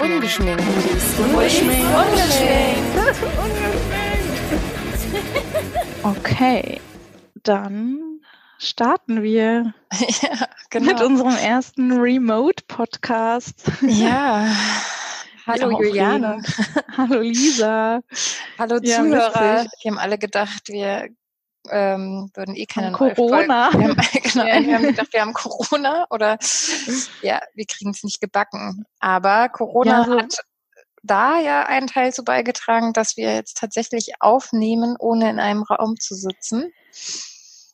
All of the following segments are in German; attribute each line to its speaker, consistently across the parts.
Speaker 1: Ungeschminkt.
Speaker 2: Ungeschminkt.
Speaker 1: Ungeschminkt. Okay, dann starten wir
Speaker 2: Ja, genau.
Speaker 1: mit unserem ersten Remote-Podcast.
Speaker 2: ja. Hallo
Speaker 1: Wie
Speaker 2: Juliane.
Speaker 1: Hallo Lisa.
Speaker 2: Hallo
Speaker 1: Ja,
Speaker 2: Zuhörer. Wir haben alle gedacht, wir ähm, würden eh keine
Speaker 1: Haben Corona.
Speaker 2: Wir haben, genau,
Speaker 1: Ja.
Speaker 2: wir haben gedacht, wir haben Corona oder ja, wir kriegen es nicht gebacken. Aber Corona
Speaker 1: Ja,
Speaker 2: hat da ja einen Teil zu beigetragen, dass wir jetzt tatsächlich aufnehmen, ohne in einem Raum zu sitzen.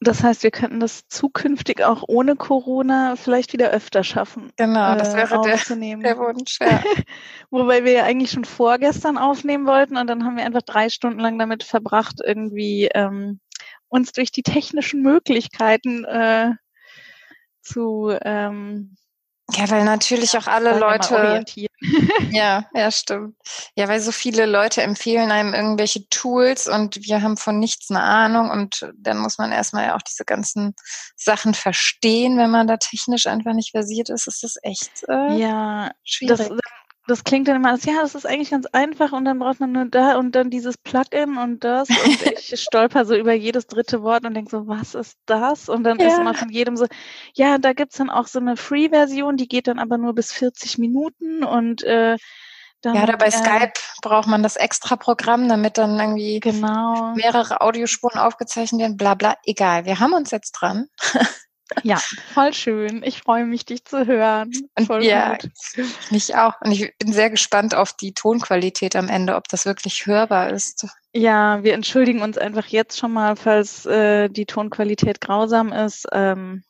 Speaker 1: Das heißt, wir könnten das zukünftig auch ohne Corona vielleicht wieder öfter schaffen.
Speaker 2: Genau, das
Speaker 1: äh,
Speaker 2: wäre der,
Speaker 1: aufzunehmen.
Speaker 2: der Wunsch. Ja.
Speaker 1: Wobei wir ja eigentlich schon vorgestern aufnehmen wollten und dann haben wir einfach drei Stunden lang damit verbracht, irgendwie ähm, uns durch die technischen Möglichkeiten äh, zu ähm,
Speaker 2: ja, weil natürlich auch alle Leute. Ja, ja, stimmt. Ja, weil so viele Leute empfehlen einem irgendwelche Tools und wir haben von nichts eine Ahnung und dann muss man erstmal ja auch diese ganzen Sachen verstehen, wenn man da technisch einfach nicht versiert ist, ist das echt äh,
Speaker 1: Ja,
Speaker 2: schwierig.
Speaker 1: das, das klingt dann immer als, ja, das ist eigentlich ganz einfach und dann braucht man nur da und dann dieses Plugin und das und ich stolper so über jedes dritte Wort und denke so, was ist das? Und dann ist
Speaker 2: Ja.
Speaker 1: immer von jedem so, ja, da gibt's dann auch so eine Free-Version, die geht dann aber nur bis 40 Minuten und äh, dann,
Speaker 2: ja, oder bei
Speaker 1: äh,
Speaker 2: Skype braucht man das extra Programm, damit dann irgendwie
Speaker 1: Genau.
Speaker 2: mehrere Audiospuren aufgezeichnet werden, bla bla. Egal, wir haben uns jetzt dran.
Speaker 1: Ja, voll schön. Ich freue mich, dich zu hören. Voll
Speaker 2: ja,
Speaker 1: gut.
Speaker 2: mich auch. Und ich bin sehr gespannt auf die Tonqualität am Ende, ob das wirklich hörbar ist.
Speaker 1: Ja, wir entschuldigen uns einfach jetzt schon mal, falls äh, die Tonqualität grausam ist. Ähm,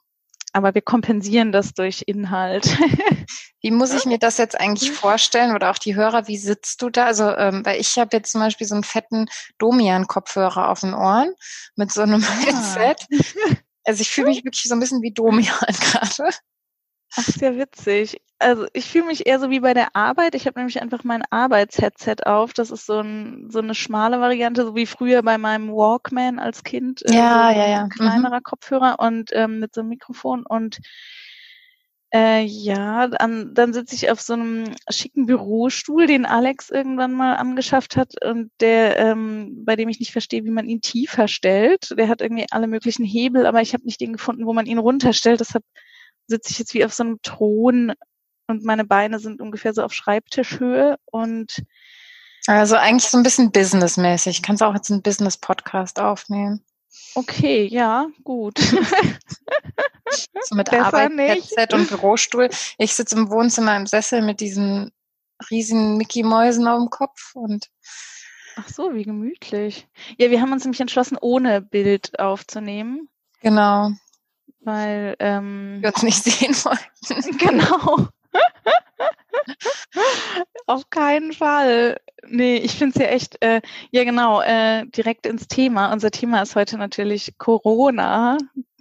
Speaker 1: aber wir kompensieren das durch Inhalt.
Speaker 2: Wie muss ich mir das jetzt eigentlich vorstellen oder auch die Hörer, wie sitzt du da? Also, ähm, weil ich habe jetzt zum Beispiel so einen fetten Domian-Kopfhörer auf den Ohren mit so einem Headset. Also ich fühle mich wirklich so ein bisschen wie Domian gerade.
Speaker 1: Ach, sehr witzig. Also ich fühle mich eher so wie bei der Arbeit. Ich habe nämlich einfach mein Arbeitsheadset auf. Das ist so, ein, so eine schmale Variante, so wie früher bei meinem Walkman als Kind. äh,
Speaker 2: Ja,
Speaker 1: so
Speaker 2: ja,
Speaker 1: ein
Speaker 2: ja. Mhm.
Speaker 1: Kleinerer Kopfhörer und ähm, mit so einem Mikrofon und Äh, ja, dann, dann sitze ich auf so einem schicken Bürostuhl, den Alex irgendwann mal angeschafft hat und der, ähm, bei dem ich nicht verstehe, wie man ihn tiefer stellt. Der hat irgendwie alle möglichen Hebel, aber ich habe nicht den gefunden, wo man ihn runterstellt. Deshalb sitze ich jetzt wie auf so einem Thron und meine Beine sind ungefähr so auf Schreibtischhöhe und
Speaker 2: Also eigentlich so ein bisschen businessmäßig. Kannst auch jetzt einen Business-Podcast aufnehmen.
Speaker 1: Okay, ja, gut.
Speaker 2: So mit
Speaker 1: Besser
Speaker 2: Arbeit,
Speaker 1: nicht.
Speaker 2: Headset und Bürostuhl. Ich sitze im Wohnzimmer im Sessel mit diesen riesigen Mickey-Mäusen auf dem Kopf und
Speaker 1: Ach so, wie gemütlich. Ja, wir haben uns nämlich entschlossen, ohne Bild aufzunehmen,
Speaker 2: genau,
Speaker 1: weil ähm,
Speaker 2: wir uns nicht sehen wollten.
Speaker 1: Genau. Auf keinen Fall. Nee, ich finde es ja echt, äh, ja genau, äh, direkt ins Thema. Unser Thema ist heute natürlich Corona.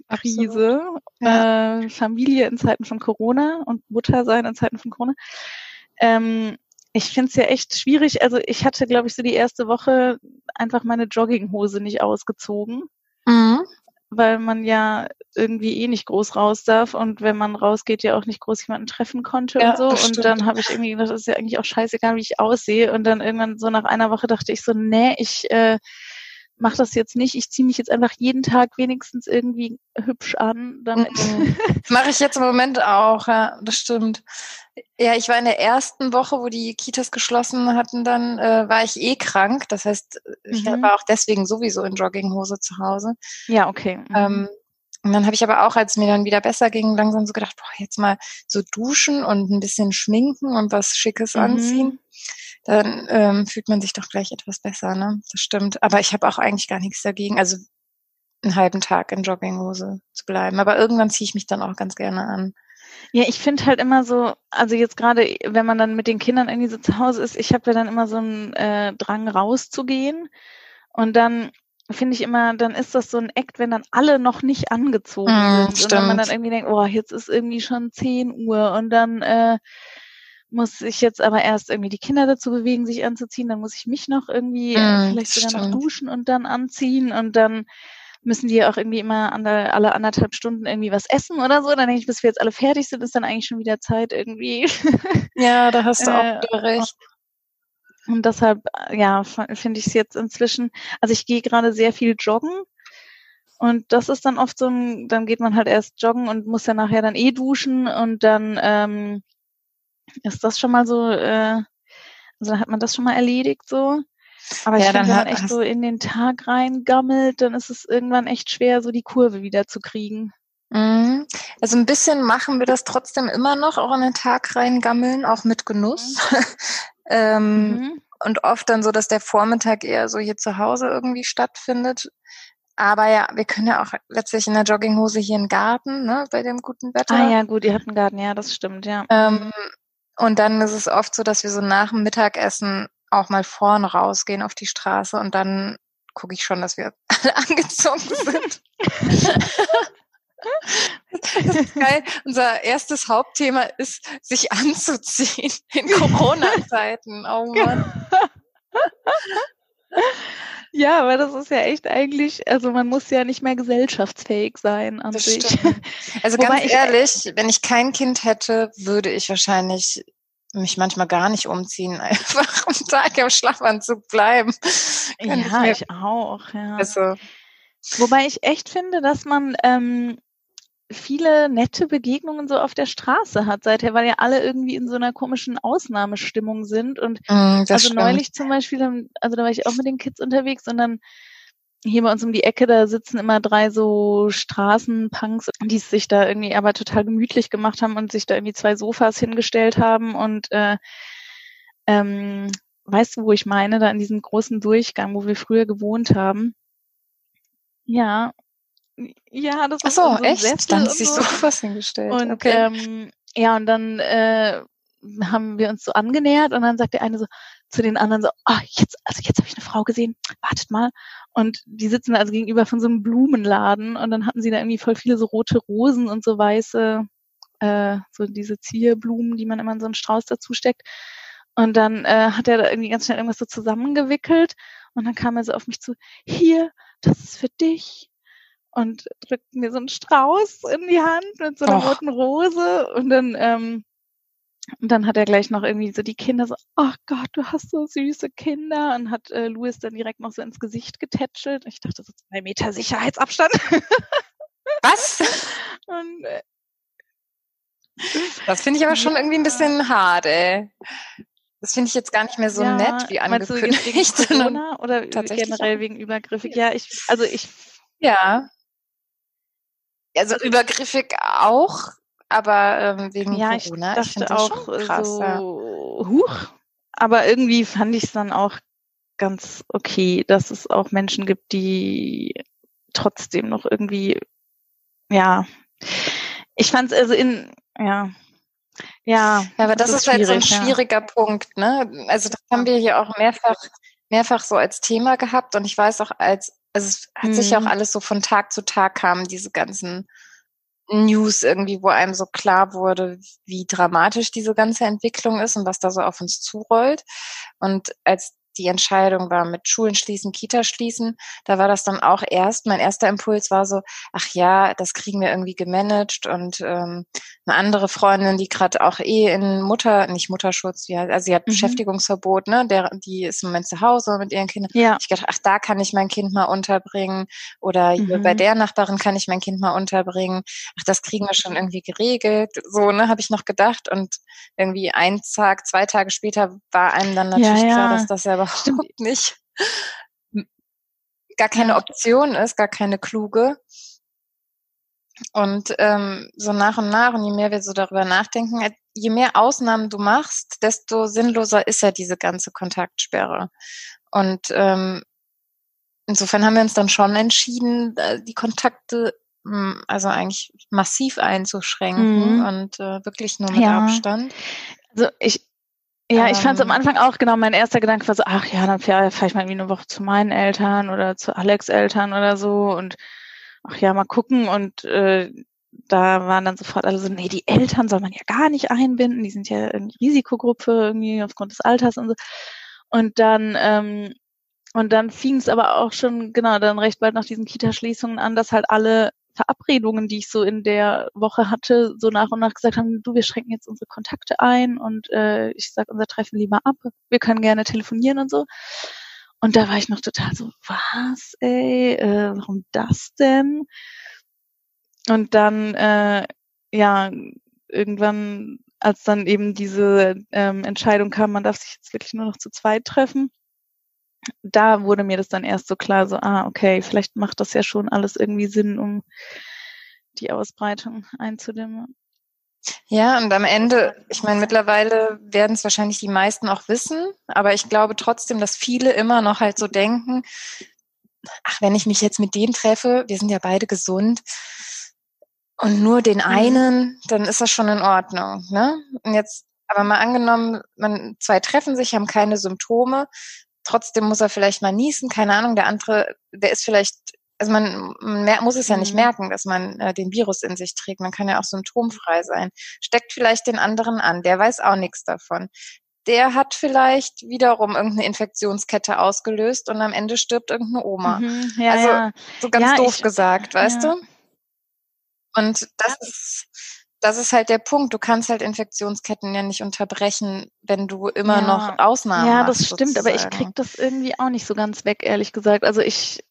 Speaker 1: Krise,
Speaker 2: Ja.
Speaker 1: äh, Familie in Zeiten von Corona und Mutter sein in Zeiten von Corona. Ähm, ich finde es ja echt schwierig. Also ich hatte, glaube ich, so die erste Woche einfach meine Jogginghose nicht ausgezogen
Speaker 2: Mhm.
Speaker 1: Weil man ja irgendwie eh nicht groß raus darf und wenn man rausgeht, ja auch nicht groß jemanden treffen konnte
Speaker 2: Ja,
Speaker 1: und so. Und dann habe ich irgendwie gedacht, das ist ja eigentlich auch scheißegal, wie ich aussehe. Und dann irgendwann so nach einer Woche dachte ich so, nee, ich äh, mache das jetzt nicht. Ich ziehe mich jetzt einfach jeden Tag wenigstens irgendwie hübsch an, damit.
Speaker 2: Mhm. Mache ich jetzt im Moment auch, ja, das stimmt. Ja, ich war in der ersten Woche, wo die Kitas geschlossen hatten, dann äh, war ich eh krank. Das heißt, ich
Speaker 1: Mhm.
Speaker 2: war auch deswegen sowieso in Jogginghose zu Hause.
Speaker 1: ja, okay. Mhm.
Speaker 2: Ähm, und dann habe ich aber auch, als es mir dann wieder besser ging, langsam so gedacht, boah, jetzt mal so duschen und ein bisschen schminken und was Schickes
Speaker 1: Mhm.
Speaker 2: anziehen. Dann ähm, fühlt man sich doch gleich etwas besser, ne? Das stimmt. Aber ich habe auch eigentlich gar nichts dagegen, also einen halben Tag in Jogginghose zu bleiben. Aber irgendwann ziehe ich mich dann auch ganz gerne an.
Speaker 1: Ja, ich finde halt immer so, also jetzt gerade, wenn man dann mit den Kindern irgendwie so zu Hause ist, ich habe ja dann immer so einen äh, Drang rauszugehen und dann finde ich immer, dann ist das so ein Act, wenn dann alle noch nicht angezogen
Speaker 2: Mm,
Speaker 1: sind und wenn man dann
Speaker 2: stimmt.
Speaker 1: irgendwie denkt, oh, jetzt ist irgendwie schon 10 Uhr und dann äh, muss ich jetzt aber erst irgendwie die Kinder dazu bewegen, sich anzuziehen, dann muss ich mich noch irgendwie äh,
Speaker 2: Mm,
Speaker 1: vielleicht sogar noch
Speaker 2: stimmt.
Speaker 1: duschen und dann anziehen und dann müssen die auch irgendwie immer alle, alle anderthalb Stunden irgendwie was essen oder so. Dann denke ich, bis wir jetzt alle fertig sind, ist dann eigentlich schon wieder Zeit irgendwie.
Speaker 2: Ja, da hast du auch äh, recht.
Speaker 1: Und deshalb, ja, finde ich es jetzt inzwischen, also ich gehe gerade sehr viel joggen. Und das ist dann oft so ein, dann geht man halt erst joggen und muss ja nachher dann eh duschen und dann ähm, ist das schon mal so, äh, also hat man das schon mal erledigt so. Aber ja, ich finde, wenn man echt so in den Tag reingammelt, dann ist es irgendwann echt schwer, so die Kurve wieder zu kriegen.
Speaker 2: Mhm. Also ein bisschen machen wir das trotzdem immer noch, auch in den Tag reingammeln, auch mit Genuss. Mhm. ähm, mhm. Und oft dann so, dass der Vormittag eher so hier zu Hause irgendwie stattfindet. Aber ja, wir können ja auch letztlich in der Jogginghose hier im Garten, ne, bei dem guten Wetter.
Speaker 1: Ah ja, gut, ihr habt einen Garten, ja, das stimmt, ja.
Speaker 2: Ähm, und dann ist es oft so, dass wir so nach dem Mittagessen auch mal vorne rausgehen auf die Straße und dann gucke ich schon, dass wir alle angezogen sind. Das ist geil. Unser erstes Hauptthema ist, sich anzuziehen in Corona-Zeiten. Oh Mann.
Speaker 1: Ja, aber das ist ja echt eigentlich, also man muss ja nicht mehr gesellschaftsfähig sein an das sich. Stimmt.
Speaker 2: Also ganz ehrlich, wenn ich kein Kind hätte, würde ich wahrscheinlich mich manchmal gar nicht umziehen, einfach am Tag im Schlafanzug bleiben.
Speaker 1: Kann ja, ich, ich, auch, ja. Also. Wobei ich echt finde, dass man ähm, viele nette Begegnungen so auf der Straße hat seither, weil ja alle irgendwie in so einer komischen Ausnahmestimmung sind. Und mm, also stimmt. neulich zum Beispiel, also da war ich auch mit den Kids unterwegs und dann hier bei uns um die Ecke, da sitzen immer drei so Straßenpunks, die sich da irgendwie aber total gemütlich gemacht haben und sich da irgendwie zwei Sofas hingestellt haben und äh, ähm, weißt du, wo ich meine, da in diesem großen Durchgang, wo wir früher gewohnt haben. Ja, ja, das
Speaker 2: Ach so, so echt? Sessel dann ist sich so. Sofas hingestellt.
Speaker 1: Und okay. ähm, ja, und dann äh, haben wir uns so angenähert und dann sagt der eine so zu den anderen so, ah, jetzt, also jetzt habe ich eine Frau gesehen, wartet mal. Und die sitzen also gegenüber von so einem Blumenladen und dann hatten sie da irgendwie voll viele so rote Rosen und so weiße, äh, so diese Zierblumen, die man immer in so einen Strauß dazu steckt. Und dann äh, hat er da irgendwie ganz schnell irgendwas so zusammengewickelt und dann kam er so auf mich zu, hier, das ist für dich und drückt mir so einen Strauß in die Hand mit so einer Och. roten Rose und dann ähm, und dann hat er gleich noch irgendwie so die Kinder so, ach oh Gott, du hast so süße Kinder und hat äh, Louis dann direkt noch so ins Gesicht getätschelt. Ich dachte so zwei Meter Sicherheitsabstand.
Speaker 2: Was? Und, äh, das finde ich aber schon irgendwie ein bisschen hart, ey. Das finde ich jetzt gar nicht mehr so ja, nett wie angekündigt. Du wegen
Speaker 1: Corona oder generell wegen übergriffig? Ja, ich, also ich.
Speaker 2: Ja. Also übergriffig auch, aber ähm, wegen
Speaker 1: ja,
Speaker 2: Corona.
Speaker 1: Ich dachte ich auch krass, so, ja. huch. Aber irgendwie fand ich es dann auch ganz okay, dass es auch Menschen gibt, die trotzdem noch irgendwie, ja, ich fand es also in, ja, ja.
Speaker 2: Ja, aber das, das ist, halt so ein schwieriger ja. Punkt, ne? Also das haben wir hier auch mehrfach, mehrfach so als Thema gehabt und ich weiß auch als, also es hat mhm. sich ja auch alles so von Tag zu Tag kamen, diese ganzen News irgendwie, wo einem so klar wurde, wie dramatisch diese ganze Entwicklung ist und was da so auf uns zurollt. Und als die Entscheidung war mit Schulen schließen, Kita schließen, da war das dann auch erst, mein erster Impuls war so, ach ja, das kriegen wir irgendwie gemanagt und ähm, eine andere Freundin, die gerade auch eh in Mutter, nicht Mutterschutz, ja, also sie hat mhm. Beschäftigungsverbot, ne, der, die ist im Moment zu Hause mit ihren Kindern. Ja. Ich dachte, ach, da kann ich mein Kind mal unterbringen oder mhm. bei der Nachbarin kann ich mein Kind mal unterbringen. Ach, das kriegen wir schon irgendwie geregelt. So, ne, habe ich noch gedacht und irgendwie ein Tag, zwei Tage später war einem dann natürlich ja, ja. klar, dass das ja überhaupt nicht gar keine Option ist, gar keine kluge. Und ähm, so nach und nach, und je mehr wir so darüber nachdenken, je mehr Ausnahmen du machst, desto sinnloser ist ja diese ganze Kontaktsperre. Und ähm, insofern haben wir uns dann schon entschieden, die Kontakte hm, also eigentlich massiv einzuschränken mhm. und äh, wirklich nur mit ja. Abstand.
Speaker 1: Also ich, ja, ich fand es am ähm. Anfang auch genau, mein erster Gedanke war so, ach ja, dann fahre fahr ich mal irgendwie eine Woche zu meinen Eltern oder zu Alex Eltern oder so und ach ja, mal gucken und äh, da waren dann sofort alle so, nee, die Eltern soll man ja gar nicht einbinden, die sind ja in Risikogruppe irgendwie aufgrund des Alters und so. Und dann ähm, und dann fing es aber auch schon, genau, dann recht bald nach diesen Kita-Schließungen an, dass halt alle Verabredungen, die ich so in der Woche hatte, so nach und nach gesagt haben, du, wir schränken jetzt unsere Kontakte ein und äh, ich sag unser Treffen lieber ab, wir können gerne telefonieren und so. Und da war ich noch total so, was, ey, äh, warum das denn? Und dann, äh, ja, irgendwann, als dann eben diese ähm, Entscheidung kam, man darf sich jetzt wirklich nur noch zu zweit treffen, da wurde mir das dann erst so klar, so, ah, okay, vielleicht macht das ja schon alles irgendwie Sinn, um die Ausbreitung einzudämmen.
Speaker 2: Ja, und am Ende, ich meine, mittlerweile werden es wahrscheinlich die meisten auch wissen, aber ich glaube trotzdem, dass viele immer noch halt so denken, ach, wenn ich mich jetzt mit dem treffe, wir sind ja beide gesund, und nur den mhm. einen, dann ist das schon in Ordnung. Ne? Und jetzt, aber mal angenommen, man zwei treffen sich, haben keine Symptome, trotzdem muss er vielleicht mal niesen, keine Ahnung, der andere, der ist vielleicht, also man, man muss es ja nicht mhm. merken, dass man äh, den Virus in sich trägt. Man kann ja auch symptomfrei sein. Steckt vielleicht den anderen an, der weiß auch nichts davon. Der hat vielleicht wiederum irgendeine Infektionskette ausgelöst und am Ende stirbt irgendeine Oma. Mhm, ja, also ja. so ganz ja, doof ich, gesagt, weißt du? Und das ist das ist halt der Punkt. Du kannst halt Infektionsketten ja nicht unterbrechen, wenn du immer ja. noch Ausnahmen
Speaker 1: Ja,
Speaker 2: das
Speaker 1: machst, stimmt, sozusagen. aber ich krieg das irgendwie auch nicht so ganz weg, ehrlich gesagt. Also ich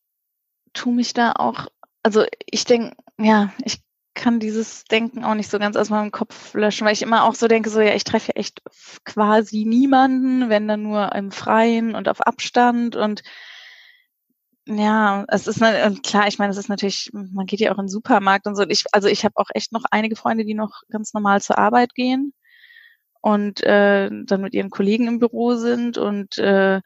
Speaker 1: tu mich da auch, also ich denke, ja, ich kann dieses Denken auch nicht so ganz aus meinem Kopf löschen, weil ich immer auch so denke, so ja, ich treffe ja echt quasi niemanden, wenn dann nur im Freien und auf Abstand und ja, es ist klar, ich meine, es ist natürlich, man geht ja auch in den Supermarkt und so. Ich, also ich habe auch echt noch einige Freunde, die noch ganz normal zur Arbeit gehen und äh, dann mit ihren Kollegen im Büro sind und äh,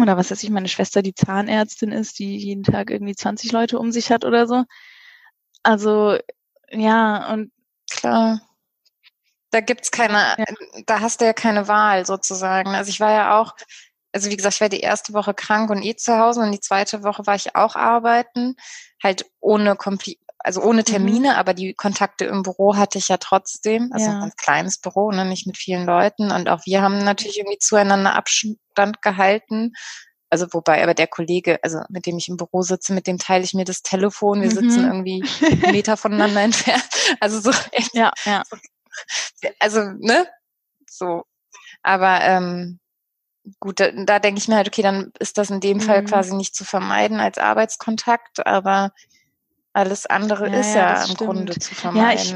Speaker 1: oder was weiß ich, meine Schwester, die Zahnärztin ist, die jeden Tag irgendwie 20 Leute um sich hat oder so. Also ja, und
Speaker 2: klar. Da gibt's keine, ja. da hast du ja keine Wahl sozusagen. Also ich war ja auch also wie gesagt, ich war die erste Woche krank und eh zu Hause und die zweite Woche war ich auch arbeiten, halt ohne Kompli also ohne mhm. Termine, mhm. aber die Kontakte im Büro hatte ich ja trotzdem, also ja. ein ganz kleines Büro, ne, nicht mit vielen Leuten und auch wir haben natürlich irgendwie zueinander Abstand gehalten. Also wobei, aber der Kollege, also mit dem ich im Büro sitze, mit dem teile ich mir das Telefon. Wir mhm. sitzen irgendwie einen Meter voneinander entfernt. Also so echt. Ja, ja. Also, ne? So. Aber ähm, gut, da, da denke ich mir halt, okay, dann ist das in dem mhm. Fall quasi nicht zu vermeiden als Arbeitskontakt, aber alles andere ja, ist ja, ja im stimmt. Grunde zu vermeiden. Ja, ich,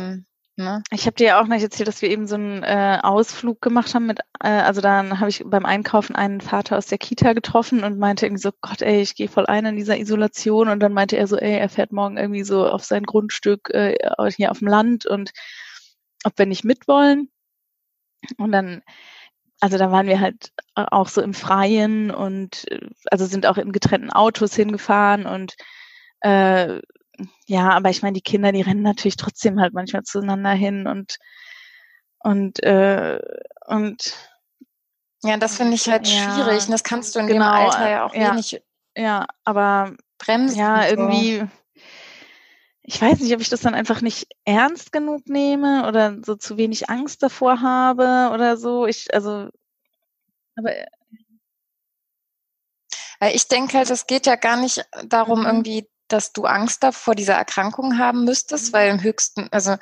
Speaker 1: ne? ich habe dir ja auch nicht erzählt, dass wir eben so einen äh, Ausflug gemacht haben mit, äh, also dann habe ich beim Einkaufen einen Vater aus der Kita getroffen und meinte irgendwie so, Gott, ey, ich gehe voll ein in dieser Isolation und dann meinte er so, ey, er fährt morgen irgendwie so auf sein Grundstück äh, hier auf dem Land und ob wir nicht mitwollen. Und dann also da waren wir halt auch so im Freien und äh, also sind auch in getrennten Autos hingefahren und äh, ja, aber ich meine, die Kinder, die rennen natürlich trotzdem halt manchmal zueinander hin und und äh, und
Speaker 2: ja, das finde ich halt ja, schwierig. Und das kannst du in genau, dem Alter ja auch ja, wenig
Speaker 1: ja, aber bremsen. Ja, irgendwie ich weiß nicht, ob ich das dann einfach nicht ernst genug nehme oder so zu wenig Angst davor habe oder so. Ich, also, aber.
Speaker 2: Ich denke halt, es geht ja gar nicht darum, mhm. irgendwie, dass du Angst vor dieser Erkrankung haben müsstest, mhm. weil im höchsten, also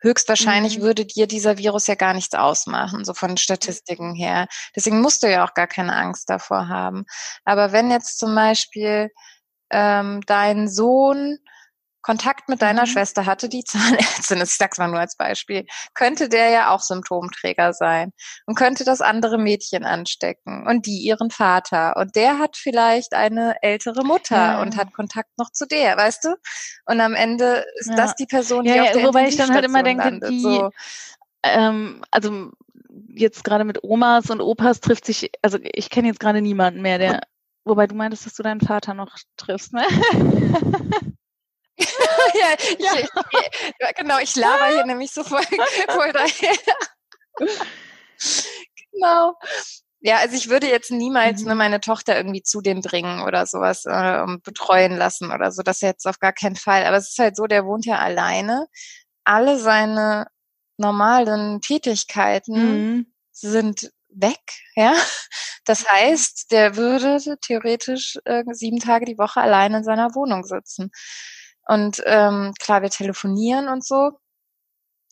Speaker 2: höchstwahrscheinlich mhm. würde dir dieser Virus ja gar nichts ausmachen, so von Statistiken her. Deswegen musst du ja auch gar keine Angst davor haben. Aber wenn jetzt zum Beispiel ähm, dein Sohn Kontakt mit deiner mhm. Schwester hatte, die Zahnärztin ist, ich sag's mal nur als Beispiel, könnte der ja auch Symptomträger sein und könnte das andere Mädchen anstecken und die ihren Vater und der hat vielleicht eine ältere Mutter ja. und hat Kontakt noch zu der, weißt du? Und am Ende ist ja. das die Person, die ja, auf der Wobei ich dann halt immer denke, landet, die, so.
Speaker 1: ähm, also jetzt gerade mit Omas und Opas trifft sich, also ich kenne jetzt gerade niemanden mehr, der, wobei du meintest, dass du deinen Vater noch triffst, ne?
Speaker 2: ja, ich, ja. Ich, genau, ich laber hier nämlich so voll, voll daher. genau. Ja, also ich würde jetzt niemals mhm. ne, meine Tochter irgendwie zu dem bringen oder sowas äh, betreuen lassen oder so. Das jetzt auf gar keinen Fall. Aber es ist halt so, der wohnt ja alleine. Alle seine normalen Tätigkeiten mhm. sind weg, ja. Das heißt, der würde theoretisch äh, sieben Tage die Woche allein in seiner Wohnung sitzen. Und ähm, klar, wir telefonieren und so.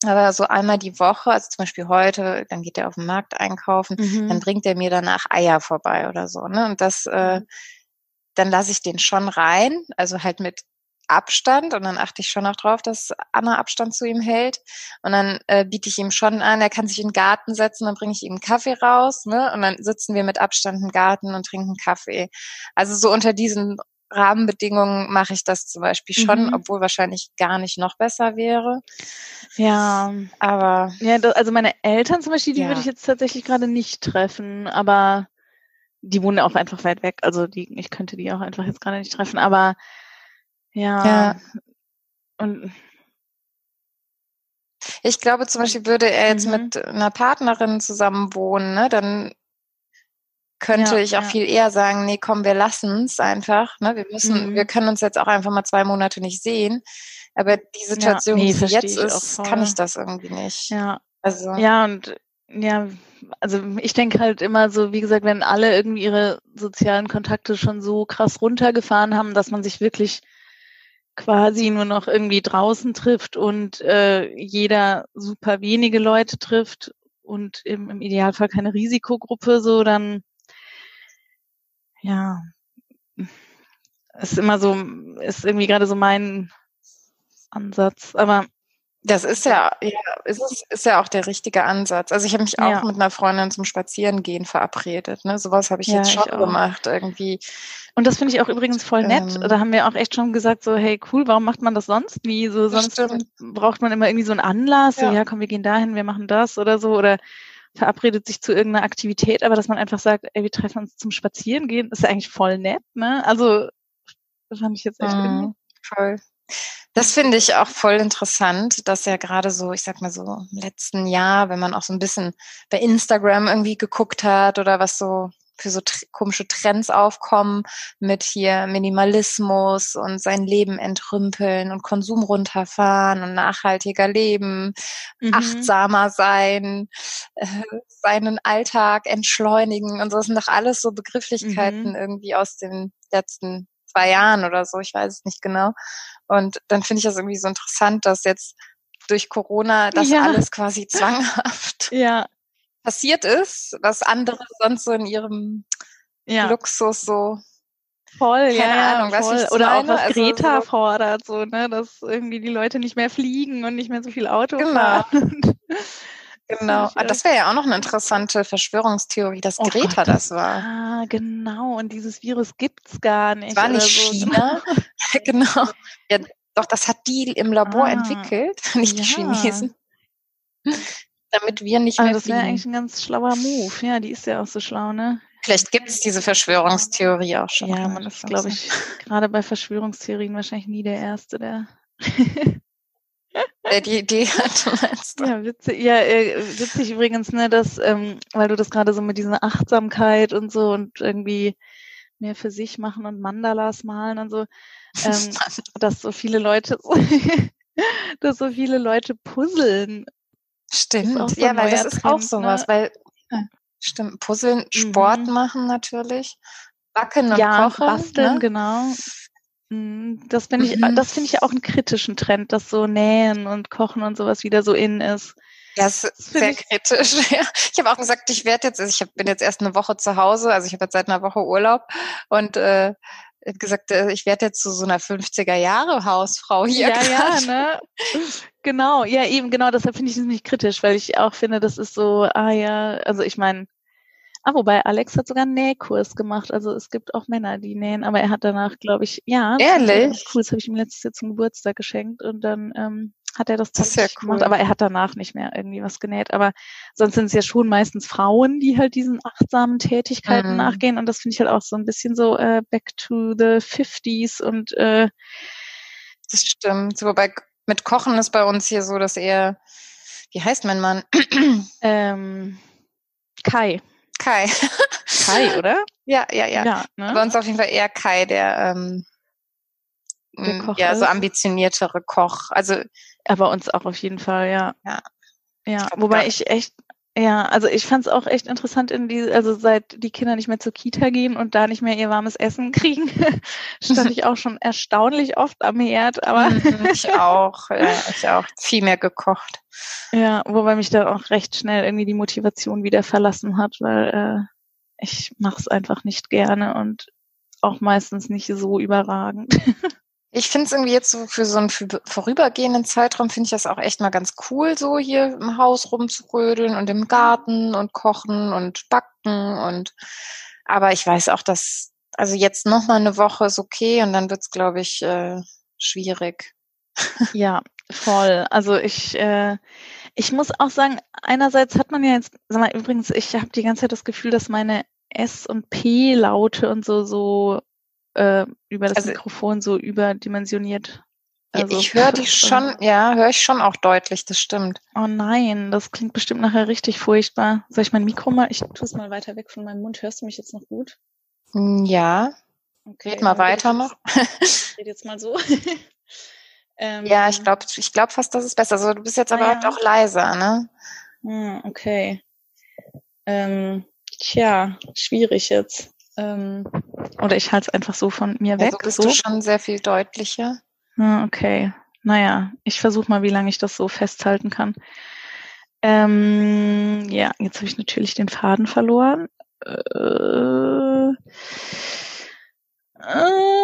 Speaker 2: Aber so einmal die Woche, also zum Beispiel heute, dann geht er auf den Markt einkaufen, mhm. dann bringt er mir danach Eier vorbei oder so. Ne? Und das, äh, dann lasse ich den schon rein, also halt mit Abstand und dann achte ich schon auch drauf, dass Anna Abstand zu ihm hält. Und dann äh, biete ich ihm schon an, er kann sich in den Garten setzen, dann bringe ich ihm einen Kaffee raus, ne? Und dann sitzen wir mit Abstand im Garten und trinken Kaffee. Also so unter diesen Rahmenbedingungen mache ich das zum Beispiel schon, mhm. obwohl wahrscheinlich gar nicht noch besser wäre.
Speaker 1: Ja, aber. Ja, also meine Eltern zum Beispiel, die ja. würde ich jetzt tatsächlich gerade nicht treffen, aber die wohnen auch einfach weit weg. Also die, ich könnte die auch einfach jetzt gerade nicht treffen, aber ja. ja. Und
Speaker 2: ich glaube zum Beispiel, würde er jetzt mhm. mit einer Partnerin zusammen wohnen, ne, dann könnte ja, ich auch ja. viel eher sagen, nee, komm, wir lassen es einfach. Ne? Wir müssen, mhm. wir können uns jetzt auch einfach mal zwei Monate nicht sehen. Aber die Situation, ja, nee, wie sie jetzt ist, kann ich das irgendwie nicht.
Speaker 1: Ja. Also. Ja, und ja, also ich denke halt immer so, wie gesagt, wenn alle irgendwie ihre sozialen Kontakte schon so krass runtergefahren haben, dass man sich wirklich quasi nur noch irgendwie draußen trifft und äh, jeder super wenige Leute trifft und im, im Idealfall keine Risikogruppe, so dann ja, ist immer so, ist irgendwie gerade so mein Ansatz. Aber
Speaker 2: das ist ja, ja ist, ist ja auch der richtige Ansatz. Also ich habe mich auch ja. mit einer Freundin zum Spazierengehen verabredet. Ne? Sowas habe ich ja, jetzt schon ich gemacht irgendwie.
Speaker 1: Und das finde ich auch übrigens voll nett. Ähm, da haben wir auch echt schon gesagt, so, hey, cool, warum macht man das sonst nie? So, sonst stimmt. braucht man immer irgendwie so einen Anlass, ja. so, ja, komm, wir gehen dahin, wir machen das oder so. Oder verabredet sich zu irgendeiner Aktivität, aber dass man einfach sagt, ey, wir treffen uns zum Spazierengehen, ist ja eigentlich voll nett, ne? Also, das fand ich jetzt echt mhm, irgendwie.
Speaker 2: Voll. Das finde ich auch voll interessant, dass ja gerade so, ich sag mal so im letzten Jahr, wenn man auch so ein bisschen bei Instagram irgendwie geguckt hat oder was so für so komische Trends aufkommen mit hier Minimalismus und sein Leben entrümpeln und Konsum runterfahren und nachhaltiger leben, mhm. achtsamer sein, äh, seinen Alltag entschleunigen und so. Das sind doch alles so Begrifflichkeiten mhm. irgendwie aus den letzten zwei Jahren oder so. Ich weiß es nicht genau. Und dann finde ich das irgendwie so interessant, dass jetzt durch Corona das ja. alles quasi zwanghaft
Speaker 1: ja
Speaker 2: passiert ist, was andere sonst so in ihrem ja. Luxus so
Speaker 1: Voll, Keine ja, Ahnung, voll. Weißt, Oder meine? auch was also Greta so fordert, so, ne, dass irgendwie die Leute nicht mehr fliegen und nicht mehr so viel Auto genau. fahren.
Speaker 2: genau. Ah, das wäre ja auch noch eine interessante Verschwörungstheorie, dass oh Greta Gott, das war.
Speaker 1: Ah, genau. Und dieses Virus gibt's gar nicht.
Speaker 2: Das war nicht so. China. genau. Ja, doch, das hat die im Labor ah, entwickelt, nicht ja. die Chinesen damit wir nicht
Speaker 1: also
Speaker 2: mehr
Speaker 1: das wäre eigentlich ein ganz schlauer Move. Ja, die ist ja auch so schlau, ne?
Speaker 2: Vielleicht gibt es diese Verschwörungstheorie auch schon.
Speaker 1: Ja, man ist, glaube ich, gerade bei Verschwörungstheorien wahrscheinlich nie der Erste, der
Speaker 2: der die Idee hat,
Speaker 1: meinst du? Ja, witzig, ja, äh, witzig übrigens, ne, dass, ähm, weil du das gerade so mit dieser Achtsamkeit und so und irgendwie mehr für sich machen und Mandalas malen und so, ähm, dass so viele Leute, dass so viele Leute puzzeln
Speaker 2: Stimmt, so ja, weil das ist auch sowas, ne? weil stimmt, Puzzeln, Sport mhm. machen natürlich, Backen und ja, Kochen,
Speaker 1: basteln, ne? genau. Mhm, das finde ich, mhm. das finde ich auch einen kritischen Trend, dass so Nähen und Kochen und sowas wieder so in ist.
Speaker 2: Das ist sehr ich kritisch. Ja. Ich habe auch gesagt, ich werde jetzt, also ich bin jetzt erst eine Woche zu Hause, also ich habe jetzt seit einer Woche Urlaub und äh, gesagt, äh, ich werde jetzt zu so einer 50er Jahre Hausfrau hier.
Speaker 1: Ja, grad. ja, ne? Genau, ja, eben, genau, deshalb finde ich es nicht kritisch, weil ich auch finde, das ist so, ah ja, also ich meine, ah, wobei Alex hat sogar einen Nähkurs gemacht, also es gibt auch Männer, die nähen, aber er hat danach, glaube ich, ja,
Speaker 2: ehrlich,
Speaker 1: cool, das habe ich ihm letztes Jahr zum Geburtstag geschenkt und dann ähm, hat er das, das ja cool. gemacht, aber er hat danach nicht mehr irgendwie was genäht. Aber sonst sind es ja schon meistens Frauen, die halt diesen achtsamen Tätigkeiten mhm. nachgehen. Und das finde ich halt auch so ein bisschen so äh, back to the 50s und äh,
Speaker 2: das stimmt. Wobei mit Kochen ist bei uns hier so, dass er, wie heißt mein Mann?
Speaker 1: ähm, Kai.
Speaker 2: Kai.
Speaker 1: Kai, oder?
Speaker 2: Ja, ja, ja. ja ne? Bei uns auf jeden Fall eher Kai, der ähm, der ja, so ambitioniertere Koch. Also
Speaker 1: aber uns auch auf jeden Fall, ja.
Speaker 2: Ja.
Speaker 1: Ja, wobei ich echt, Ja, also ich fand es auch echt interessant, in die, also seit die Kinder nicht mehr zur Kita gehen und da nicht mehr ihr warmes Essen kriegen, stand ich auch schon erstaunlich oft am Herd. Aber
Speaker 2: mhm, ich auch, ja, ich auch viel mehr gekocht.
Speaker 1: Ja, wobei mich da auch recht schnell irgendwie die Motivation wieder verlassen hat, weil äh, ich mache es einfach nicht gerne und auch meistens nicht so überragend.
Speaker 2: Ich finde es irgendwie jetzt so für so einen vorübergehenden Zeitraum finde ich das auch echt mal ganz cool, so hier im Haus rumzurödeln und im Garten und kochen und backen und aber ich weiß auch, dass also jetzt noch mal eine Woche ist okay und dann wird's glaube ich äh, schwierig.
Speaker 1: Ja, voll. Also ich äh, ich muss auch sagen, einerseits hat man ja jetzt, sag mal, übrigens, ich habe die ganze Zeit das Gefühl, dass meine S und P Laute und so so äh, über das also, Mikrofon so überdimensioniert.
Speaker 2: Also, ich höre die schon, ja, höre ich schon auch deutlich, das stimmt.
Speaker 1: Oh nein, das klingt bestimmt nachher richtig furchtbar. Soll ich mein Mikro mal, ich tue es mal weiter weg von meinem Mund. Hörst du mich jetzt noch gut?
Speaker 2: Hm, ja. Okay, Red mal weiter noch.
Speaker 1: Ich rede jetzt mal so.
Speaker 2: ähm, ja, ich glaube ich glaub fast, das ist besser. Also du bist jetzt aber ja. auch leiser, ne?
Speaker 1: Hm, okay. Ähm, tja, schwierig jetzt. Ähm, oder ich halte es einfach so von mir weg.
Speaker 2: Also bist so. du schon sehr viel deutlicher.
Speaker 1: Okay. Naja, ich versuche mal, wie lange ich das so festhalten kann. Ähm, ja, jetzt habe ich natürlich den Faden verloren. Äh,
Speaker 2: äh,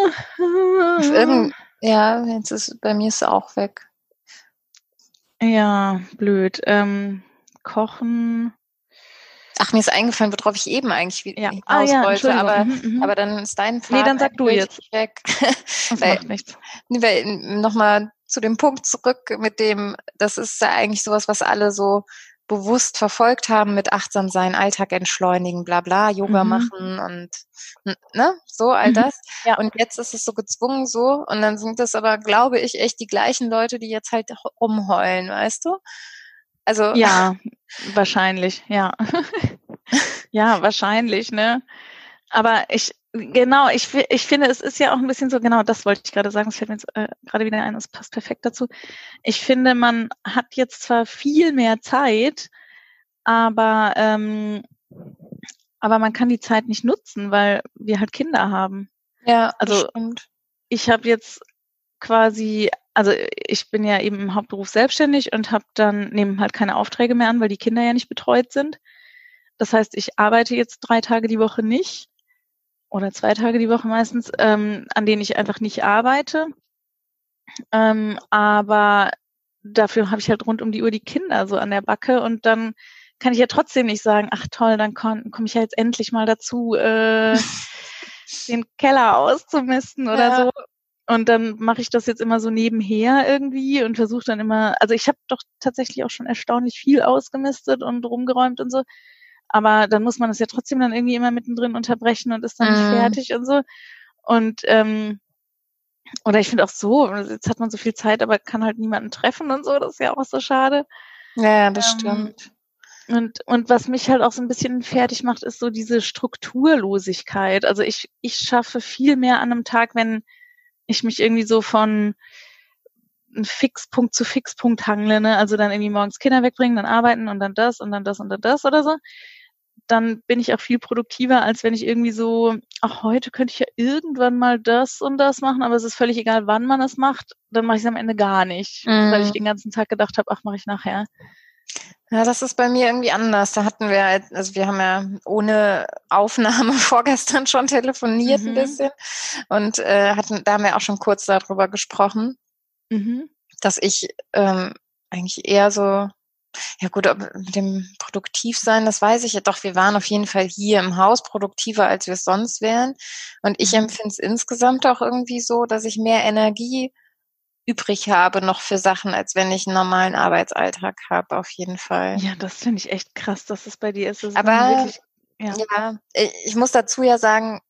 Speaker 2: ja, jetzt ist bei mir ist es auch weg.
Speaker 1: Ja, blöd. Ähm, kochen.
Speaker 2: Ach, mir ist eingefallen, worauf ich eben eigentlich wieder
Speaker 1: ja. ah, ja, wollte,
Speaker 2: aber, mhm, mhm, aber dann ist dein
Speaker 1: Faden Nee, dann sag du jetzt.
Speaker 2: Weg.
Speaker 1: Das weil, macht nichts.
Speaker 2: Weil, nochmal zu dem Punkt zurück mit dem, das ist ja eigentlich sowas, was alle so bewusst verfolgt haben mit achtsam sein, Alltag entschleunigen, bla bla, Yoga mhm. machen und ne, so all mhm. das. Ja. Und jetzt ist es so gezwungen so und dann sind das aber, glaube ich, echt die gleichen Leute, die jetzt halt rumheulen, weißt du?
Speaker 1: Also ja, wahrscheinlich, ja. ja, wahrscheinlich, ne? Aber ich, genau, ich, ich finde, es ist ja auch ein bisschen so, genau, das wollte ich gerade sagen, es fällt mir jetzt äh, gerade wieder ein, es passt perfekt dazu. Ich finde, man hat jetzt zwar viel mehr Zeit, aber, ähm, aber man kann die Zeit nicht nutzen, weil wir halt Kinder haben.
Speaker 2: Ja,
Speaker 1: also ich habe jetzt quasi also ich bin ja eben im Hauptberuf selbstständig und habe dann nehme halt keine Aufträge mehr an, weil die Kinder ja nicht betreut sind. Das heißt, ich arbeite jetzt drei Tage die Woche nicht oder zwei Tage die Woche meistens, ähm, an denen ich einfach nicht arbeite. Ähm, aber dafür habe ich halt rund um die Uhr die Kinder so an der Backe und dann kann ich ja trotzdem nicht sagen, ach toll, dann komme komm ich ja jetzt endlich mal dazu, äh, den Keller auszumisten oder ja. so. Und dann mache ich das jetzt immer so nebenher irgendwie und versuche dann immer, also ich habe doch tatsächlich auch schon erstaunlich viel ausgemistet und rumgeräumt und so. Aber dann muss man es ja trotzdem dann irgendwie immer mittendrin unterbrechen und ist dann nicht mhm. fertig und so. Und ähm, oder ich finde auch so, jetzt hat man so viel Zeit, aber kann halt niemanden treffen und so, das ist ja auch so schade.
Speaker 2: Ja, das ähm, stimmt.
Speaker 1: Und, und was mich halt auch so ein bisschen fertig macht, ist so diese Strukturlosigkeit. Also ich, ich schaffe viel mehr an einem Tag, wenn ich mich irgendwie so von Fixpunkt zu Fixpunkt hangle, ne? also dann irgendwie morgens Kinder wegbringen, dann arbeiten und dann das und dann das und dann das oder so, dann bin ich auch viel produktiver, als wenn ich irgendwie so, ach, heute könnte ich ja irgendwann mal das und das machen, aber es ist völlig egal, wann man es macht, dann mache ich es am Ende gar nicht, mhm. weil ich den ganzen Tag gedacht habe, ach, mache ich nachher.
Speaker 2: Ja, das ist bei mir irgendwie anders. Da hatten wir, halt, also wir haben ja ohne Aufnahme vorgestern schon telefoniert mhm. ein bisschen und äh, hatten, da haben wir auch schon kurz darüber gesprochen, mhm. dass ich ähm, eigentlich eher so, ja gut, mit dem Produktivsein, das weiß ich ja doch. Wir waren auf jeden Fall hier im Haus produktiver, als wir es sonst wären. Und ich mhm. empfinde es insgesamt auch irgendwie so, dass ich mehr Energie übrig habe noch für Sachen, als wenn ich einen normalen Arbeitsalltag habe, auf jeden Fall.
Speaker 1: Ja, das finde ich echt krass, dass es bei dir ist. Das
Speaker 2: Aber wirklich, ja. ja, ich muss dazu ja sagen,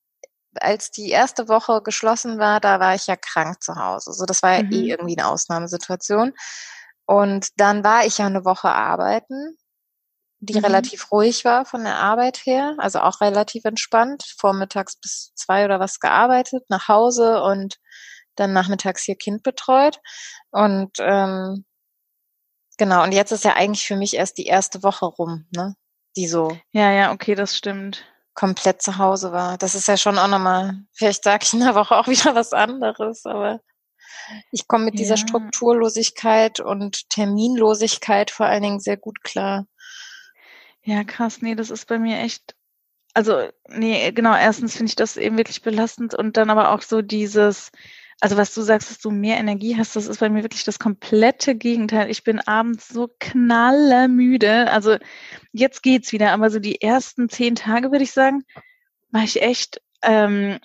Speaker 2: als die erste Woche geschlossen war, da war ich ja krank zu Hause. Also das war ja eh mhm. eh irgendwie eine Ausnahmesituation. Und dann war ich ja eine Woche arbeiten, die mhm. relativ ruhig war von der Arbeit her, also auch relativ entspannt. Vormittags bis zwei oder was gearbeitet, nach Hause und dann nachmittags hier Kind betreut. Und ähm, Genau, und jetzt ist ja eigentlich für mich erst die erste Woche rum, ne? Die so.
Speaker 1: Ja, ja, okay, das stimmt.
Speaker 2: Komplett zu Hause war. Das ist ja schon auch nochmal, vielleicht sage ich in der Woche auch wieder was anderes, aber ich komme mit ja. dieser Strukturlosigkeit und Terminlosigkeit vor allen Dingen sehr gut klar.
Speaker 1: Ja, krass, nee, das ist bei mir echt, also, nee, genau, erstens finde ich das eben wirklich belastend und dann aber auch so dieses, also was du sagst, dass du mehr Energie hast, das ist bei mir wirklich das komplette Gegenteil. Ich bin abends so knallermüde. Also jetzt geht's wieder, aber so die ersten zehn Tage würde ich sagen, war ich echt, ähm,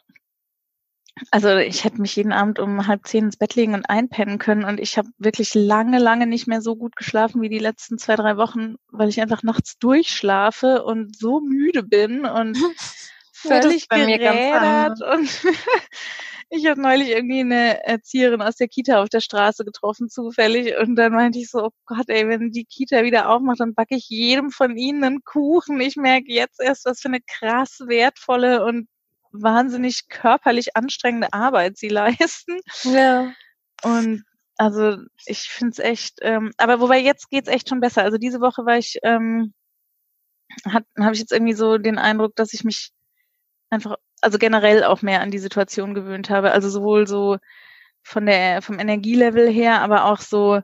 Speaker 1: also ich hätte mich jeden Abend um halb zehn ins Bett legen und einpennen können und ich habe wirklich lange, lange nicht mehr so gut geschlafen wie die letzten zwei, drei Wochen, weil ich einfach nachts durchschlafe und so müde bin und völlig ja, gerädert und Ich habe neulich irgendwie eine Erzieherin aus der Kita auf der Straße getroffen, zufällig. Und dann meinte ich so, oh Gott, ey, wenn die Kita wieder aufmacht, dann backe ich jedem von ihnen einen Kuchen. Ich merke jetzt erst, was für eine krass wertvolle und wahnsinnig körperlich anstrengende Arbeit sie leisten.
Speaker 2: Ja.
Speaker 1: Und also ich finde es echt, ähm, aber wobei jetzt geht's echt schon besser. Also diese Woche war ich, ähm, habe ich jetzt irgendwie so den Eindruck, dass ich mich einfach also generell auch mehr an die Situation gewöhnt habe. Also sowohl so von der, vom Energielevel her, aber auch so,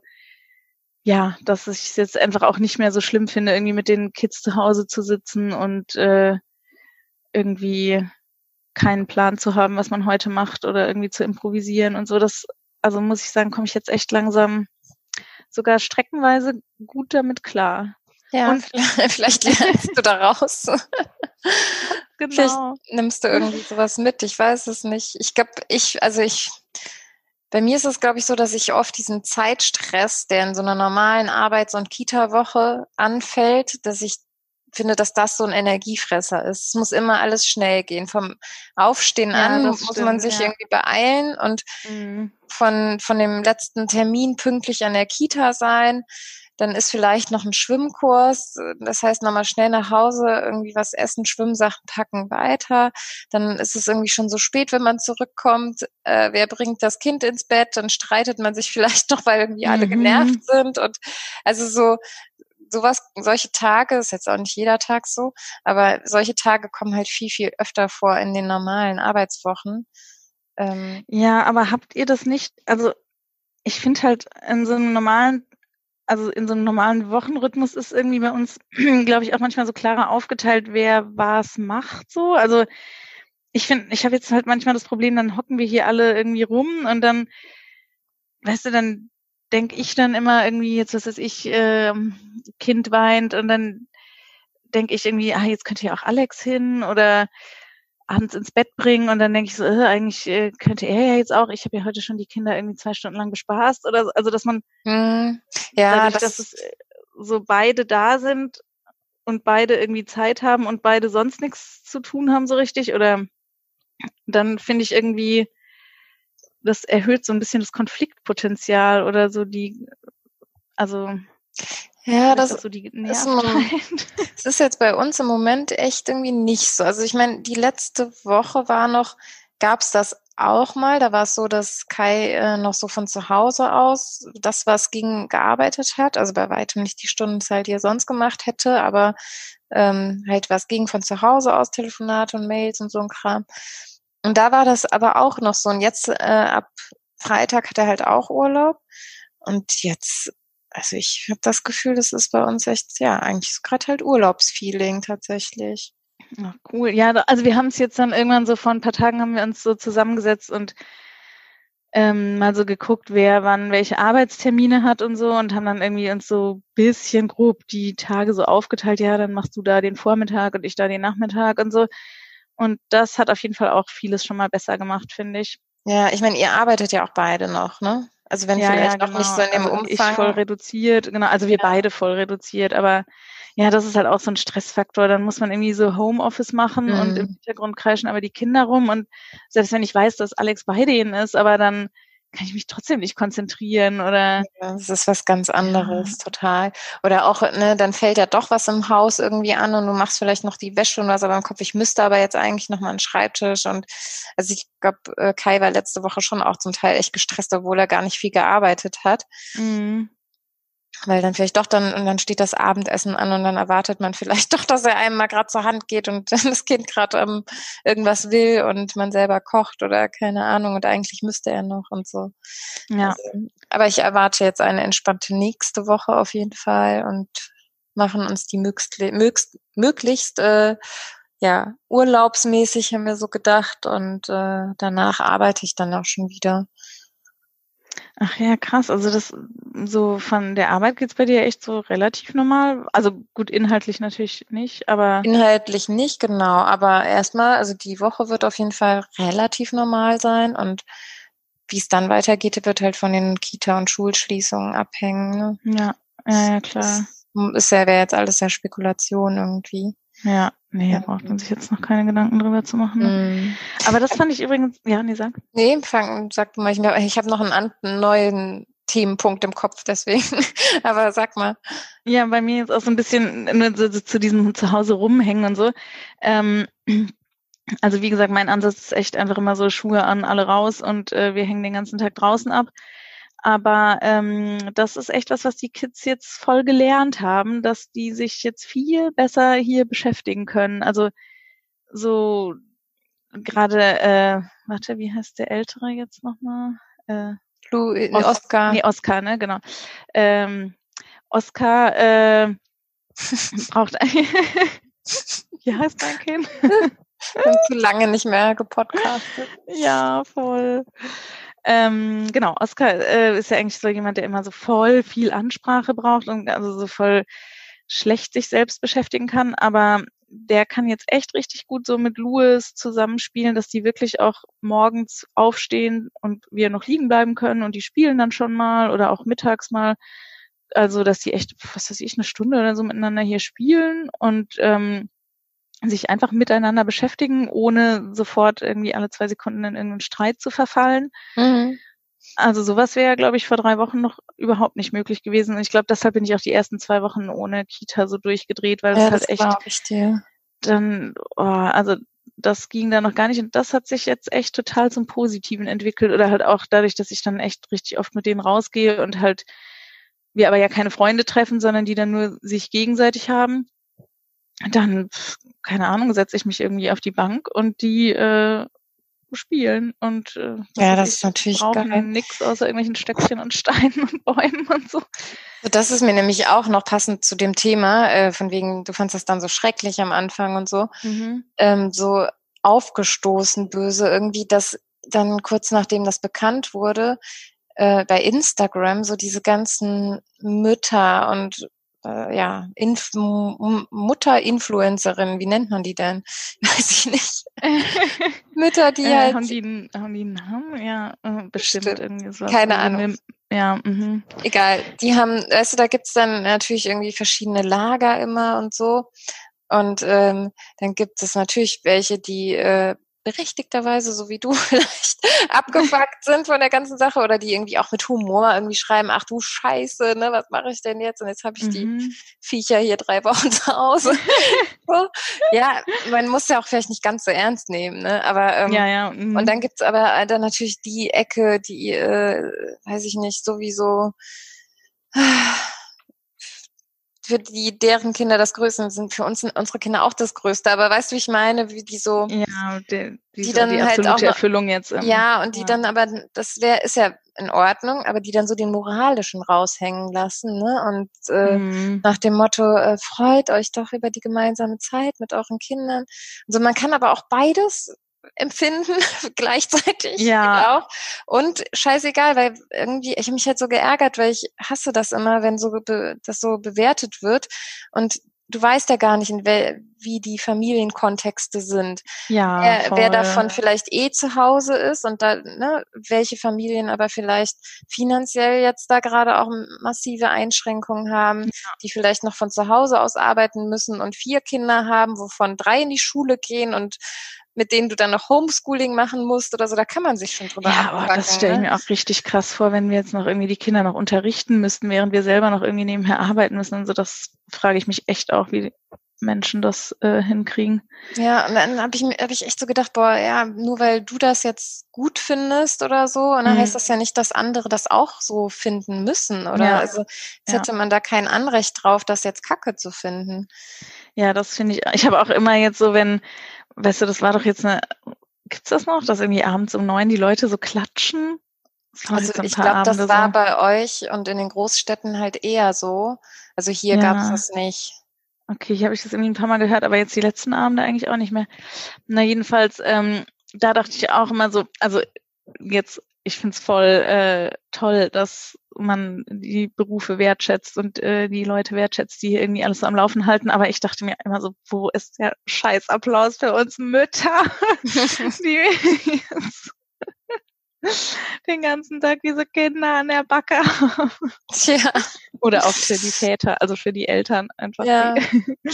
Speaker 1: ja, dass ich es jetzt einfach auch nicht mehr so schlimm finde, irgendwie mit den Kids zu Hause zu sitzen und äh, irgendwie keinen Plan zu haben, was man heute macht oder irgendwie zu improvisieren und so. Das, also muss ich sagen, komme ich jetzt echt langsam sogar streckenweise gut damit klar.
Speaker 2: Ja, und vielleicht lernst du daraus. genau. Vielleicht nimmst du irgendwie sowas mit. Ich weiß es nicht. Ich glaube, ich, also ich, bei mir ist es, glaube ich, so, dass ich oft diesen Zeitstress, der in so einer normalen Arbeits- und Kita-Woche anfällt, dass ich finde, dass das so ein Energiefresser ist. Es muss immer alles schnell gehen. Vom Aufstehen ja, an muss stimmt, man sich ja. irgendwie beeilen und mhm. von, von dem letzten Termin pünktlich an der Kita sein dann ist vielleicht noch ein Schwimmkurs, das heißt nochmal schnell nach Hause, irgendwie was essen, Schwimmsachen packen, weiter. Dann ist es irgendwie schon so spät, wenn man zurückkommt. Äh, wer bringt das Kind ins Bett? Dann streitet man sich vielleicht noch, weil irgendwie alle mhm. genervt sind. Und also so, sowas, solche Tage, ist jetzt auch nicht jeder Tag so, aber solche Tage kommen halt viel, viel öfter vor in den normalen Arbeitswochen.
Speaker 1: Ähm, ja, aber habt ihr das nicht, also ich finde halt in so einem normalen also in so einem normalen Wochenrhythmus ist irgendwie bei uns, glaube ich, auch manchmal so klarer aufgeteilt, wer was macht so. Also ich finde, ich habe jetzt halt manchmal das Problem, dann hocken wir hier alle irgendwie rum und dann, weißt du, dann denke ich dann immer irgendwie, jetzt was weiß ich, äh, Kind weint und dann denke ich irgendwie, ah, jetzt könnte ja auch Alex hin oder abends ins Bett bringen und dann denke ich so, äh, eigentlich äh, könnte er ja jetzt auch, ich habe ja heute schon die Kinder irgendwie zwei Stunden lang bespaßt oder so, also dass man
Speaker 2: hm, ja,
Speaker 1: dadurch, das dass es äh, so beide da sind und beide irgendwie Zeit haben und beide sonst nichts zu tun haben so richtig oder dann finde ich irgendwie, das erhöht so ein bisschen das Konfliktpotenzial oder so die, also
Speaker 2: ja, das, das, so ist, das ist jetzt bei uns im Moment echt irgendwie nicht so. Also ich meine, die letzte Woche war noch, gab es das auch mal. Da war es so, dass Kai äh, noch so von zu Hause aus das, was ging, gearbeitet hat. Also bei weitem nicht die Stundenzeit, die er sonst gemacht hätte, aber ähm, halt was ging von zu Hause aus, Telefonate und Mails und so ein Kram. Und da war das aber auch noch so. Und jetzt äh, ab Freitag hat er halt auch Urlaub. Und jetzt also ich habe das Gefühl, das ist bei uns echt, ja, eigentlich ist gerade halt Urlaubsfeeling tatsächlich.
Speaker 1: Ach, cool. Ja, also wir haben es jetzt dann irgendwann so vor ein paar Tagen haben wir uns so zusammengesetzt und ähm, mal so geguckt, wer wann welche Arbeitstermine hat und so und haben dann irgendwie uns so bisschen grob die Tage so aufgeteilt, ja, dann machst du da den Vormittag und ich da den Nachmittag und so. Und das hat auf jeden Fall auch vieles schon mal besser gemacht, finde ich.
Speaker 2: Ja, ich meine, ihr arbeitet ja auch beide noch, ne? Also wenn ja, vielleicht ja, genau. nicht so in dem also Umfang.
Speaker 1: Ich voll reduziert, genau. Also wir ja. beide voll reduziert, aber ja, das ist halt auch so ein Stressfaktor. Dann muss man irgendwie so Homeoffice machen mhm. und im mhm. Hintergrund kreischen aber die Kinder rum. Und selbst wenn ich weiß, dass Alex bei denen ist, aber dann kann ich mich trotzdem nicht konzentrieren oder.
Speaker 2: Ja, das ist was ganz anderes, ja. total. Oder auch, ne, dann fällt ja doch was im Haus irgendwie an und du machst vielleicht noch die Wäsche und was aber im Kopf, ich müsste aber jetzt eigentlich noch mal einen Schreibtisch und also ich glaube, äh, Kai war letzte Woche schon auch zum Teil echt gestresst, obwohl er gar nicht viel gearbeitet hat. Mhm. Weil dann vielleicht doch dann, und dann steht das Abendessen an und dann erwartet man vielleicht doch, dass er einem mal gerade zur Hand geht und das Kind gerade ähm, irgendwas will und man selber kocht oder keine Ahnung und eigentlich müsste er noch und so. Ja. Also, aber ich erwarte jetzt eine entspannte nächste Woche auf jeden Fall und machen uns die möglichst, möglichst, möglichst äh, ja, urlaubsmäßig haben wir so gedacht und äh, danach arbeite ich dann auch schon wieder.
Speaker 1: Ach ja, krass. Also das so von der Arbeit geht's bei dir echt so relativ normal. Also gut, inhaltlich natürlich nicht, aber.
Speaker 2: Inhaltlich nicht, genau. Aber erstmal, also die Woche wird auf jeden Fall relativ normal sein und wie es dann weitergeht, wird halt von den Kita- und Schulschließungen abhängen.
Speaker 1: Ne? Ja, ja, ja, klar.
Speaker 2: Ist ja, wäre jetzt alles ja Spekulation irgendwie.
Speaker 1: Ja, nee, da braucht man sich jetzt noch keine Gedanken drüber zu machen. Ne? Mm. Aber das fand ich übrigens, ja, nee, sag.
Speaker 2: Nee, fang, sag mal, ich, ich habe noch einen, einen neuen Themenpunkt im Kopf, deswegen. Aber sag mal.
Speaker 1: Ja, bei mir jetzt auch so ein bisschen so, so, zu diesem Zuhause rumhängen und so. Ähm, also wie gesagt, mein Ansatz ist echt einfach immer so Schuhe an, alle raus und äh, wir hängen den ganzen Tag draußen ab. Aber ähm, das ist echt was, was die Kids jetzt voll gelernt haben, dass die sich jetzt viel besser hier beschäftigen können. Also so gerade, äh, warte, wie heißt der Ältere jetzt nochmal? Äh,
Speaker 2: Lu, äh, Os Oscar.
Speaker 1: Nee, Oscar, ne, genau. Ähm, Oscar äh, braucht Wie heißt dein Kind?
Speaker 2: Ich habe zu lange nicht mehr gepodcastet.
Speaker 1: Ja, voll. Ähm, genau, Oskar äh, ist ja eigentlich so jemand, der immer so voll viel Ansprache braucht und also so voll schlecht sich selbst beschäftigen kann, aber der kann jetzt echt richtig gut so mit Louis zusammenspielen, dass die wirklich auch morgens aufstehen und wir noch liegen bleiben können und die spielen dann schon mal oder auch mittags mal. Also, dass die echt, was weiß ich, eine Stunde oder so miteinander hier spielen und ähm, sich einfach miteinander beschäftigen, ohne sofort irgendwie alle zwei Sekunden in irgendeinen Streit zu verfallen. Mhm. Also sowas wäre, glaube ich, vor drei Wochen noch überhaupt nicht möglich gewesen. Und ich glaube, deshalb bin ich auch die ersten zwei Wochen ohne Kita so durchgedreht, weil ja, das halt echt dann, oh, also das ging da noch gar nicht. Und das hat sich jetzt echt total zum Positiven entwickelt. Oder halt auch dadurch, dass ich dann echt richtig oft mit denen rausgehe und halt wir aber ja keine Freunde treffen, sondern die dann nur sich gegenseitig haben dann, keine Ahnung, setze ich mich irgendwie auf die Bank und die äh, spielen und äh,
Speaker 2: ja, das ist natürlich
Speaker 1: geil. nix außer irgendwelchen Stöckchen und Steinen und Bäumen und so.
Speaker 2: Das ist mir nämlich auch noch passend zu dem Thema, äh, von wegen, du fandst das dann so schrecklich am Anfang und so, mhm. ähm, so aufgestoßen böse irgendwie, dass dann kurz nachdem das bekannt wurde, äh, bei Instagram so diese ganzen Mütter und äh, ja, Inf Mutter-Influencerin, wie nennt man die denn? Weiß ich nicht. Mütter, die
Speaker 1: äh,
Speaker 2: halt.
Speaker 1: Haben die, haben die einen Namen? Ja, äh, bestimmt, bestimmt. irgendwie so.
Speaker 2: Keine Ahnung.
Speaker 1: Ja, mhm.
Speaker 2: Egal. Die haben, weißt du, da gibt's dann natürlich irgendwie verschiedene Lager immer und so. Und ähm, dann gibt es natürlich welche, die äh, berechtigterweise, so wie du vielleicht, abgefuckt sind von der ganzen Sache oder die irgendwie auch mit Humor irgendwie schreiben, ach du Scheiße, ne, was mache ich denn jetzt? Und jetzt habe ich mhm. die Viecher hier drei Wochen zu Hause. Ja, man muss ja auch vielleicht nicht ganz so ernst nehmen, ne? Aber ähm,
Speaker 1: ja, ja.
Speaker 2: Mhm. und dann gibt's aber dann natürlich die Ecke, die, äh, weiß ich nicht, sowieso für die, deren Kinder das Größte sind, für uns sind unsere Kinder auch das Größte. Aber weißt du, wie ich meine, wie die so,
Speaker 1: ja, die,
Speaker 2: die, die dann die halt auch noch,
Speaker 1: Erfüllung jetzt.
Speaker 2: Im, ja, und die ja. dann aber, das wäre, ist ja in Ordnung, aber die dann so den moralischen raushängen lassen, ne? Und äh, mhm. nach dem Motto, äh, freut euch doch über die gemeinsame Zeit mit euren Kindern. Also man kann aber auch beides empfinden gleichzeitig
Speaker 1: ja.
Speaker 2: auch. Und scheißegal weil irgendwie ich habe mich halt so geärgert weil ich hasse das immer wenn so das so bewertet wird. Und du weißt ja gar nicht wie die Familienkontexte sind.
Speaker 1: Ja
Speaker 2: wer, wer, davon vielleicht eh zu Hause ist und da ne, welche Familien aber vielleicht finanziell jetzt da gerade auch massive Einschränkungen haben ja. die vielleicht noch von zu Hause aus arbeiten müssen und vier Kinder haben wovon drei in die Schule gehen und mit denen du dann noch Homeschooling machen musst oder so, da kann man sich schon drüber
Speaker 1: Ja, aber das stelle ich ne? mir auch richtig krass vor, wenn wir jetzt noch irgendwie die Kinder noch unterrichten müssten, während wir selber noch irgendwie nebenher arbeiten müssen und so, das frage ich mich echt auch, wie, Menschen das äh, hinkriegen.
Speaker 2: Ja, und dann habe ich, hab ich echt so gedacht, boah, ja, nur weil du das jetzt gut findest oder so, und dann mhm. heißt das ja nicht, dass andere das auch so finden müssen, oder? Ja. Also jetzt ja. hätte man da kein Anrecht drauf, das jetzt Kacke zu finden.
Speaker 1: Ja, das finde ich, ich habe auch immer jetzt so, wenn, weißt du, das war doch jetzt eine, gibt's das noch, dass irgendwie abends um neun die Leute so klatschen?
Speaker 2: Also ich glaube, das war so. bei euch und in den Großstädten halt eher so. Also hier ja. gab es das nicht.
Speaker 1: Okay, hier habe ich das irgendwie ein paar Mal gehört, aber jetzt die letzten Abende eigentlich auch nicht mehr. Na, jedenfalls, ähm, da dachte ich auch immer so, also jetzt, ich finde es voll äh, toll, dass man die Berufe wertschätzt und äh, die Leute wertschätzt, die irgendwie alles so am Laufen halten. Aber ich dachte mir immer so, wo ist der Scheißapplaus für uns Mütter, die jetzt den ganzen Tag diese Kinder an der Backe. Tja. Oder auch für die Väter, also für die Eltern einfach. Ja.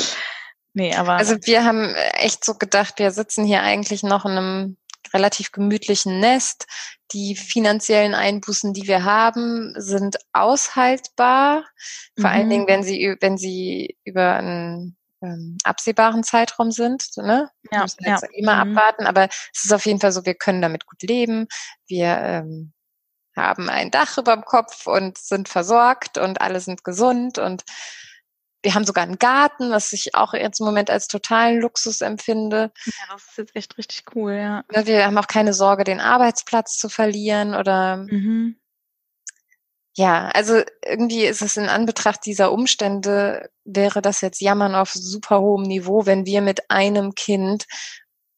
Speaker 2: nee, aber. Also wir haben echt so gedacht, wir sitzen hier eigentlich noch in einem relativ gemütlichen Nest. Die finanziellen Einbußen, die wir haben, sind aushaltbar. Vor mhm. allen Dingen, wenn sie, wenn sie über einen ähm, absehbaren Zeitraum sind. Ne? Ja, müssen jetzt ja. immer mhm. abwarten, aber es ist auf jeden Fall so, wir können damit gut leben. Wir ähm, haben ein Dach über dem Kopf und sind versorgt und alle sind gesund und wir haben sogar einen Garten, was ich auch jetzt im Moment als totalen Luxus empfinde.
Speaker 1: Ja, das ist jetzt echt richtig cool, ja.
Speaker 2: Ne, wir haben auch keine Sorge, den Arbeitsplatz zu verlieren oder mhm. Ja, also irgendwie ist es in Anbetracht dieser Umstände, wäre das jetzt Jammern auf super hohem Niveau, wenn wir mit einem Kind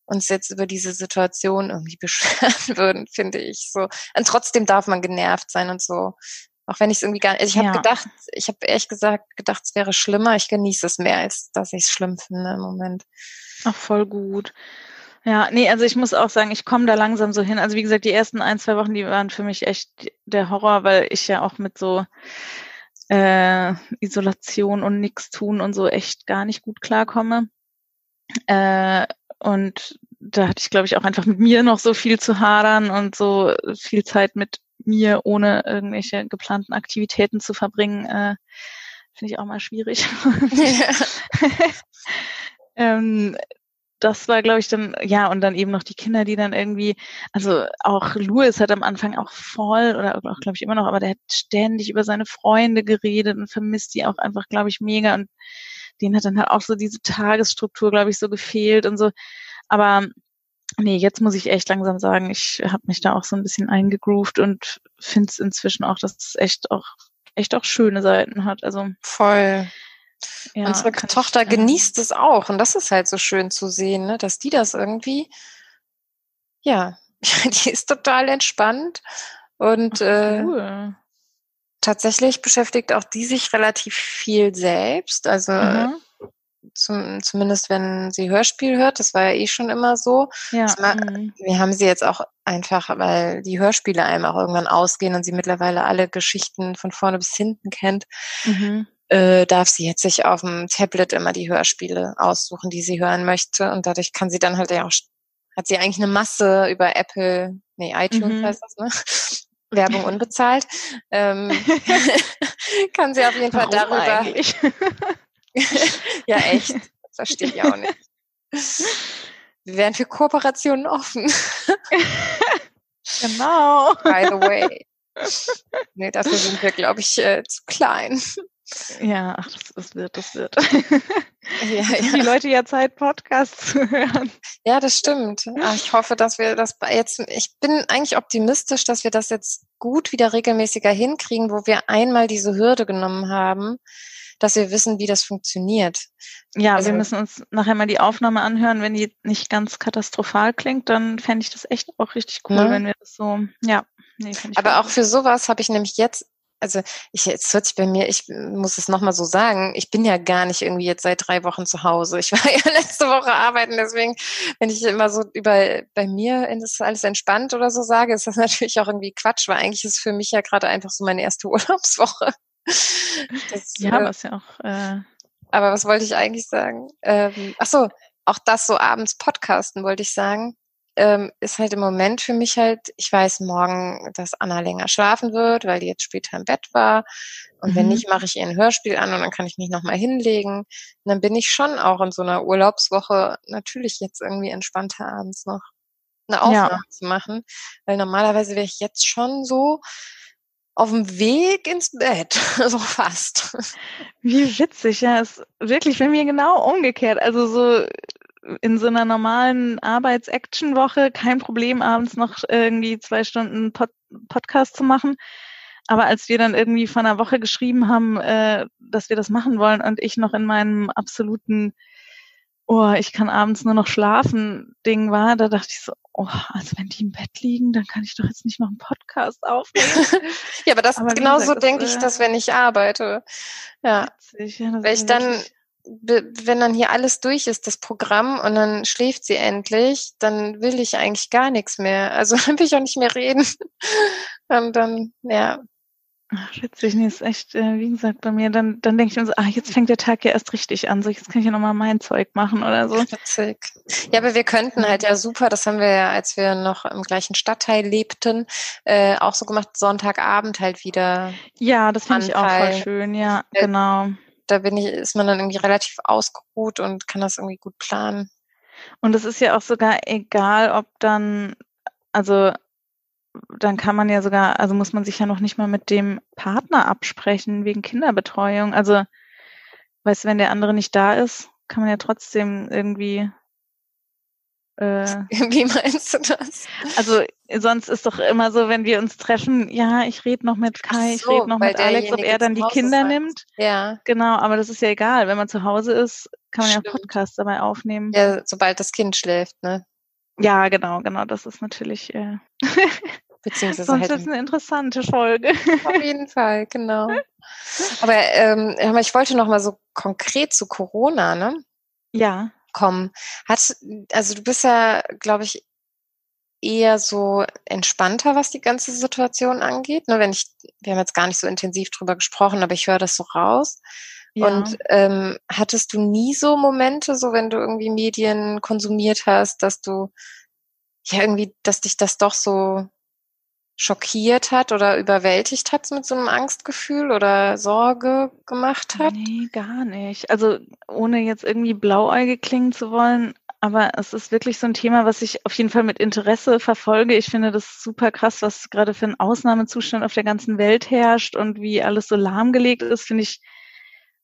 Speaker 2: uns jetzt über diese Situation irgendwie beschweren würden, finde ich so. Und trotzdem darf man genervt sein und so. Auch wenn ich es irgendwie gar nicht, also ich habe ja. gedacht, ich habe ehrlich gesagt gedacht, es wäre schlimmer. Ich genieße es mehr, als dass ich es schlimm finde im Moment.
Speaker 1: Ach, voll gut. Ja, nee, also ich muss auch sagen, ich komme da langsam so hin. Also wie gesagt, die ersten ein, zwei Wochen, die waren für mich echt der Horror, weil ich ja auch mit so äh, Isolation und nichts tun und so echt gar nicht gut klarkomme. Äh, und da hatte ich, glaube ich, auch einfach mit mir noch so viel zu hadern und so viel Zeit mit mir, ohne irgendwelche geplanten Aktivitäten zu verbringen, äh, finde ich auch mal schwierig. ähm, das war, glaube ich, dann, ja, und dann eben noch die Kinder, die dann irgendwie, also auch Louis hat am Anfang auch voll, oder auch, glaube ich, immer noch, aber der hat ständig über seine Freunde geredet und vermisst die auch einfach, glaube ich, mega. Und denen hat dann halt auch so diese Tagesstruktur, glaube ich, so gefehlt und so. Aber nee, jetzt muss ich echt langsam sagen, ich habe mich da auch so ein bisschen eingegroovt und finde es inzwischen auch, dass es echt auch echt auch schöne Seiten hat. Also
Speaker 2: voll. Ja, Unsere Tochter ich, genießt es auch und das ist halt so schön zu sehen, ne, dass die das irgendwie, ja, die ist total entspannt und Ach, äh, cool. äh, tatsächlich beschäftigt auch die sich relativ viel selbst. Also mhm zum, zumindest wenn sie Hörspiel hört, das war ja eh schon immer so. Ja. Mhm. Wir haben sie jetzt auch einfach, weil die Hörspiele einem auch irgendwann ausgehen und sie mittlerweile alle Geschichten von vorne bis hinten kennt, mhm. Äh, darf sie jetzt sich auf dem Tablet immer die Hörspiele aussuchen, die sie hören möchte. Und dadurch kann sie dann halt ja auch, hat sie eigentlich eine Masse über Apple, nee, iTunes mhm. heißt das, ne? Werbung unbezahlt. ähm, kann sie auf jeden Fall Warum darüber. ja, echt. Verstehe ich auch nicht. Wir wären für Kooperationen offen.
Speaker 1: genau.
Speaker 2: By the way. Nee, dafür sind wir, glaube ich, äh, zu klein.
Speaker 1: Ja, ach, das, das wird, das wird. Ja, ja. Die Leute ja Zeit, Podcasts zu hören.
Speaker 2: Ja, das stimmt. Ah, ich hoffe, dass wir das jetzt, ich bin eigentlich optimistisch, dass wir das jetzt gut wieder regelmäßiger hinkriegen, wo wir einmal diese Hürde genommen haben, dass wir wissen, wie das funktioniert.
Speaker 1: Ja, also, wir müssen uns nachher mal die Aufnahme anhören. Wenn die nicht ganz katastrophal klingt, dann fände ich das echt auch richtig cool, ne? wenn wir das so, ja.
Speaker 2: Nee, Aber auch für sowas habe ich nämlich jetzt also ich jetzt hört sich bei mir, ich muss es nochmal so sagen, ich bin ja gar nicht irgendwie jetzt seit drei Wochen zu Hause. Ich war ja letzte Woche arbeiten, deswegen, wenn ich immer so über bei mir ist alles entspannt oder so sage, ist das natürlich auch irgendwie Quatsch, weil eigentlich ist für mich ja gerade einfach so meine erste Urlaubswoche.
Speaker 1: Das, ja, äh, was ja auch. Äh,
Speaker 2: aber was wollte ich eigentlich sagen? Ähm, ach so, auch das so abends podcasten wollte ich sagen. Ähm, ist halt im Moment für mich halt, ich weiß morgen, dass Anna länger schlafen wird, weil die jetzt später im Bett war. Und mhm. wenn nicht, mache ich ihr ein Hörspiel an und dann kann ich mich nochmal hinlegen. Und dann bin ich schon auch in so einer Urlaubswoche natürlich jetzt irgendwie entspannter abends noch eine Aufnahme ja. zu machen. Weil normalerweise wäre ich jetzt schon so, auf dem Weg ins Bett, so fast.
Speaker 1: Wie witzig, ja, ist wirklich bei mir genau umgekehrt. Also so in so einer normalen Arbeits-Action-Woche kein Problem, abends noch irgendwie zwei Stunden Pod Podcast zu machen. Aber als wir dann irgendwie vor einer Woche geschrieben haben, äh, dass wir das machen wollen und ich noch in meinem absoluten oh, ich kann abends nur noch schlafen, Ding war, da dachte ich so, oh, also wenn die im Bett liegen, dann kann ich doch jetzt nicht noch einen Podcast aufnehmen.
Speaker 2: ja, aber das aber genauso denke ich, dass wenn ich arbeite. Ja. Witzig, ja Weil ich dann, wenn dann hier alles durch ist, das Programm, und dann schläft sie endlich, dann will ich eigentlich gar nichts mehr. Also dann will ich auch nicht mehr reden. und dann, ja,
Speaker 1: Ach, witzig, nee, ist echt, äh, wie gesagt, bei mir, dann, dann denke ich mir so, ah, jetzt fängt der Tag ja erst richtig an, so jetzt kann ich ja nochmal mein Zeug machen oder so.
Speaker 2: Witzig. Ja, aber wir könnten halt ja super, das haben wir ja, als wir noch im gleichen Stadtteil lebten, äh, auch so gemacht, Sonntagabend halt wieder.
Speaker 1: Ja, das finde ich auch voll schön, ja, äh, genau.
Speaker 2: Da bin ich, ist man dann irgendwie relativ ausgeruht und kann das irgendwie gut planen.
Speaker 1: Und es ist ja auch sogar egal, ob dann, also dann kann man ja sogar, also muss man sich ja noch nicht mal mit dem Partner absprechen wegen Kinderbetreuung. Also, weißt du, wenn der andere nicht da ist, kann man ja trotzdem irgendwie.
Speaker 2: Äh, Wie meinst du das?
Speaker 1: Also sonst ist doch immer so, wenn wir uns treffen, ja, ich rede noch mit Kai, so, ich rede noch mit Alex, ob er dann die Kinder sein. nimmt.
Speaker 2: Ja.
Speaker 1: Genau, aber das ist ja egal. Wenn man zu Hause ist, kann man Stimmt. ja Podcast dabei aufnehmen.
Speaker 2: Ja, sobald das Kind schläft, ne?
Speaker 1: Ja, genau, genau. Das ist natürlich. Äh
Speaker 2: Beziehungsweise
Speaker 1: Sonst halt ist eine interessante Folge.
Speaker 2: Auf jeden Fall, genau. Aber ähm, ich wollte noch mal so konkret zu Corona, ne?
Speaker 1: Ja.
Speaker 2: Kommen. Hat, also du bist ja, glaube ich, eher so entspannter, was die ganze Situation angeht. Ne, wenn ich, wir haben jetzt gar nicht so intensiv drüber gesprochen, aber ich höre das so raus. Ja. Und ähm, hattest du nie so Momente, so wenn du irgendwie Medien konsumiert hast, dass du ja irgendwie, dass dich das doch so schockiert hat oder überwältigt hat mit so einem Angstgefühl oder Sorge gemacht hat?
Speaker 1: Nee, gar nicht. Also ohne jetzt irgendwie blauäugig klingen zu wollen, aber es ist wirklich so ein Thema, was ich auf jeden Fall mit Interesse verfolge. Ich finde das super krass, was gerade für ein Ausnahmezustand auf der ganzen Welt herrscht und wie alles so lahmgelegt ist, finde ich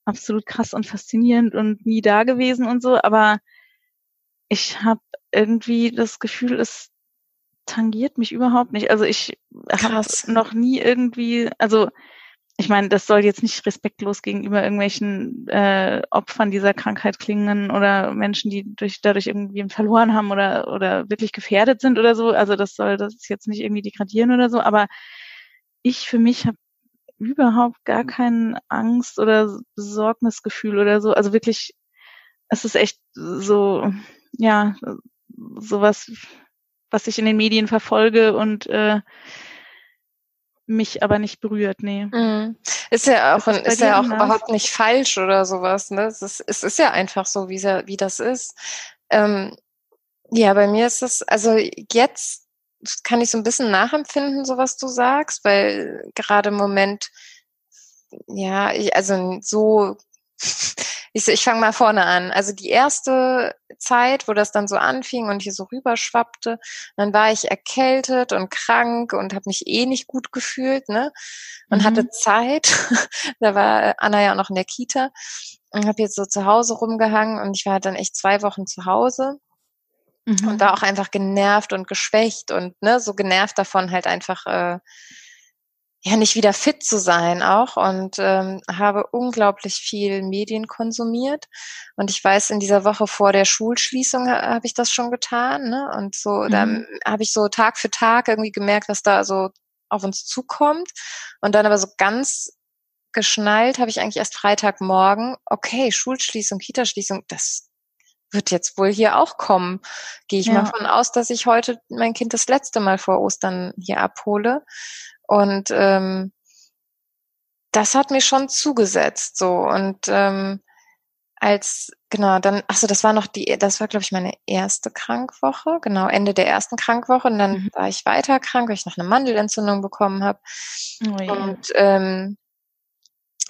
Speaker 1: absolut krass und faszinierend und nie da gewesen und so. Aber ich habe irgendwie das Gefühl, es tangiert mich überhaupt nicht. Also ich habe noch nie irgendwie, also ich meine, das soll jetzt nicht respektlos gegenüber irgendwelchen äh, Opfern dieser Krankheit klingen oder Menschen, die durch, dadurch irgendwie verloren haben oder, oder wirklich gefährdet sind oder so. Also das soll das jetzt nicht irgendwie degradieren oder so. Aber ich für mich habe überhaupt gar kein Angst oder Besorgnisgefühl oder so. Also wirklich, es ist echt so, ja, sowas was ich in den Medien verfolge und äh, mich aber nicht berührt, nee.
Speaker 2: Mhm. Ist ja auch, ist, ist ja auch überhaupt nicht falsch oder sowas, ne? Es ist, es ist ja einfach so, wie, wie das ist. Ähm, ja, bei mir ist es, also jetzt kann ich so ein bisschen nachempfinden, so was du sagst, weil gerade im Moment, ja, ich, also so ich, ich fange mal vorne an. Also die erste Zeit, wo das dann so anfing und hier so rüberschwappte, dann war ich erkältet und krank und habe mich eh nicht gut gefühlt, ne? Und mhm. hatte Zeit. da war Anna ja auch noch in der Kita und habe jetzt so zu Hause rumgehangen und ich war dann echt zwei Wochen zu Hause. Mhm. Und war auch einfach genervt und geschwächt und ne, so genervt davon halt einfach äh, ja nicht wieder fit zu sein auch und ähm, habe unglaublich viel Medien konsumiert und ich weiß in dieser Woche vor der Schulschließung habe ich das schon getan ne? und so mhm. dann habe ich so Tag für Tag irgendwie gemerkt was da so auf uns zukommt und dann aber so ganz geschnallt habe ich eigentlich erst Freitagmorgen okay Schulschließung Kitaschließung das wird jetzt wohl hier auch kommen. Gehe ich ja. mal von aus, dass ich heute mein Kind das letzte Mal vor Ostern hier abhole. Und ähm, das hat mir schon zugesetzt so und ähm, als, genau, dann, achso, das war noch die, das war, glaube ich, meine erste Krankwoche, genau, Ende der ersten Krankwoche. Und dann mhm. war ich weiter krank, weil ich noch eine Mandelentzündung bekommen habe. Oh, ja. Und ähm,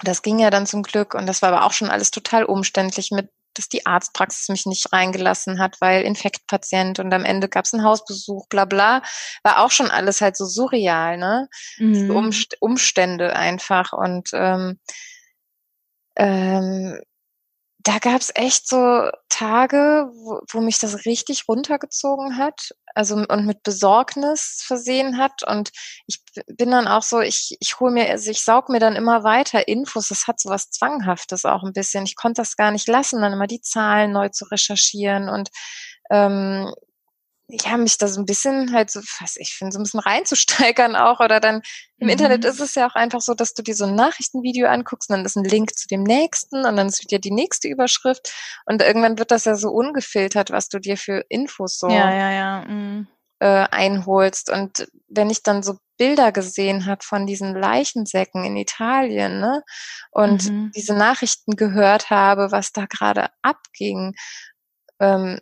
Speaker 2: das ging ja dann zum Glück. Und das war aber auch schon alles total umständlich mit dass die Arztpraxis mich nicht reingelassen hat, weil Infektpatient und am Ende gab es einen Hausbesuch, bla bla. War auch schon alles halt so surreal, ne? Mhm. Umst Umstände einfach. Und ähm, ähm, da gab es echt so Tage, wo, wo mich das richtig runtergezogen hat, also und mit Besorgnis versehen hat. Und ich bin dann auch so, ich, ich hole mir, also ich saug mir dann immer weiter Infos. Das hat so was Zwanghaftes auch ein bisschen. Ich konnte das gar nicht lassen, dann immer die Zahlen neu zu recherchieren und ähm, ja, mich da so ein bisschen halt so, was ich finde, so ein bisschen reinzusteigern auch. Oder dann im mhm. Internet ist es ja auch einfach so, dass du dir so ein Nachrichtenvideo anguckst und dann ist ein Link zu dem nächsten und dann ist wieder die nächste Überschrift. Und irgendwann wird das ja so ungefiltert, was du dir für Infos so
Speaker 1: ja, ja, ja. Mhm.
Speaker 2: Äh, einholst. Und wenn ich dann so Bilder gesehen habe von diesen Leichensäcken in Italien, ne? Und mhm. diese Nachrichten gehört habe, was da gerade abging, ähm,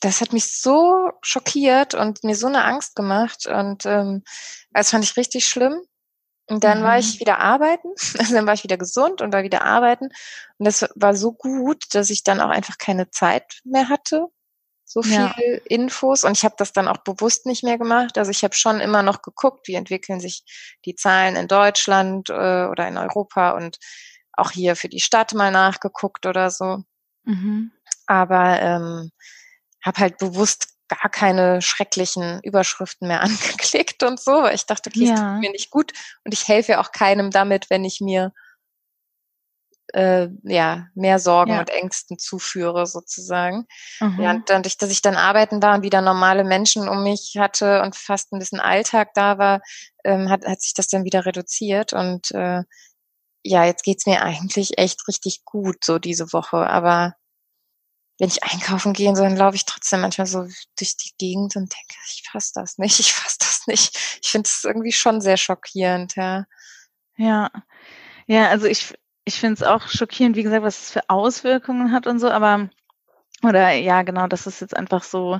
Speaker 2: das hat mich so schockiert und mir so eine Angst gemacht und ähm, das fand ich richtig schlimm. Und dann mhm. war ich wieder arbeiten, also dann war ich wieder gesund und war wieder arbeiten. Und das war so gut, dass ich dann auch einfach keine Zeit mehr hatte, so viel ja. Infos. Und ich habe das dann auch bewusst nicht mehr gemacht. Also ich habe schon immer noch geguckt, wie entwickeln sich die Zahlen in Deutschland äh, oder in Europa und auch hier für die Stadt mal nachgeguckt oder so. Mhm. Aber ähm, habe halt bewusst gar keine schrecklichen Überschriften mehr angeklickt und so, weil ich dachte, okay, ja. es tut mir nicht gut und ich helfe auch keinem damit, wenn ich mir äh, ja mehr Sorgen ja. und Ängsten zuführe sozusagen. Mhm. Ja, und dadurch, dass ich dann arbeiten war und wieder normale Menschen um mich hatte und fast ein bisschen Alltag da war, ähm, hat, hat sich das dann wieder reduziert und äh, ja, jetzt geht's mir eigentlich echt richtig gut so diese Woche, aber wenn ich einkaufen gehe, so, dann laufe ich trotzdem manchmal so durch die Gegend und denke, ich fasse das nicht, ich fasse das nicht. Ich finde es irgendwie schon sehr schockierend, ja.
Speaker 1: Ja. Ja, also ich, ich finde es auch schockierend, wie gesagt, was es für Auswirkungen hat und so, aber, oder ja, genau, das ist jetzt einfach so,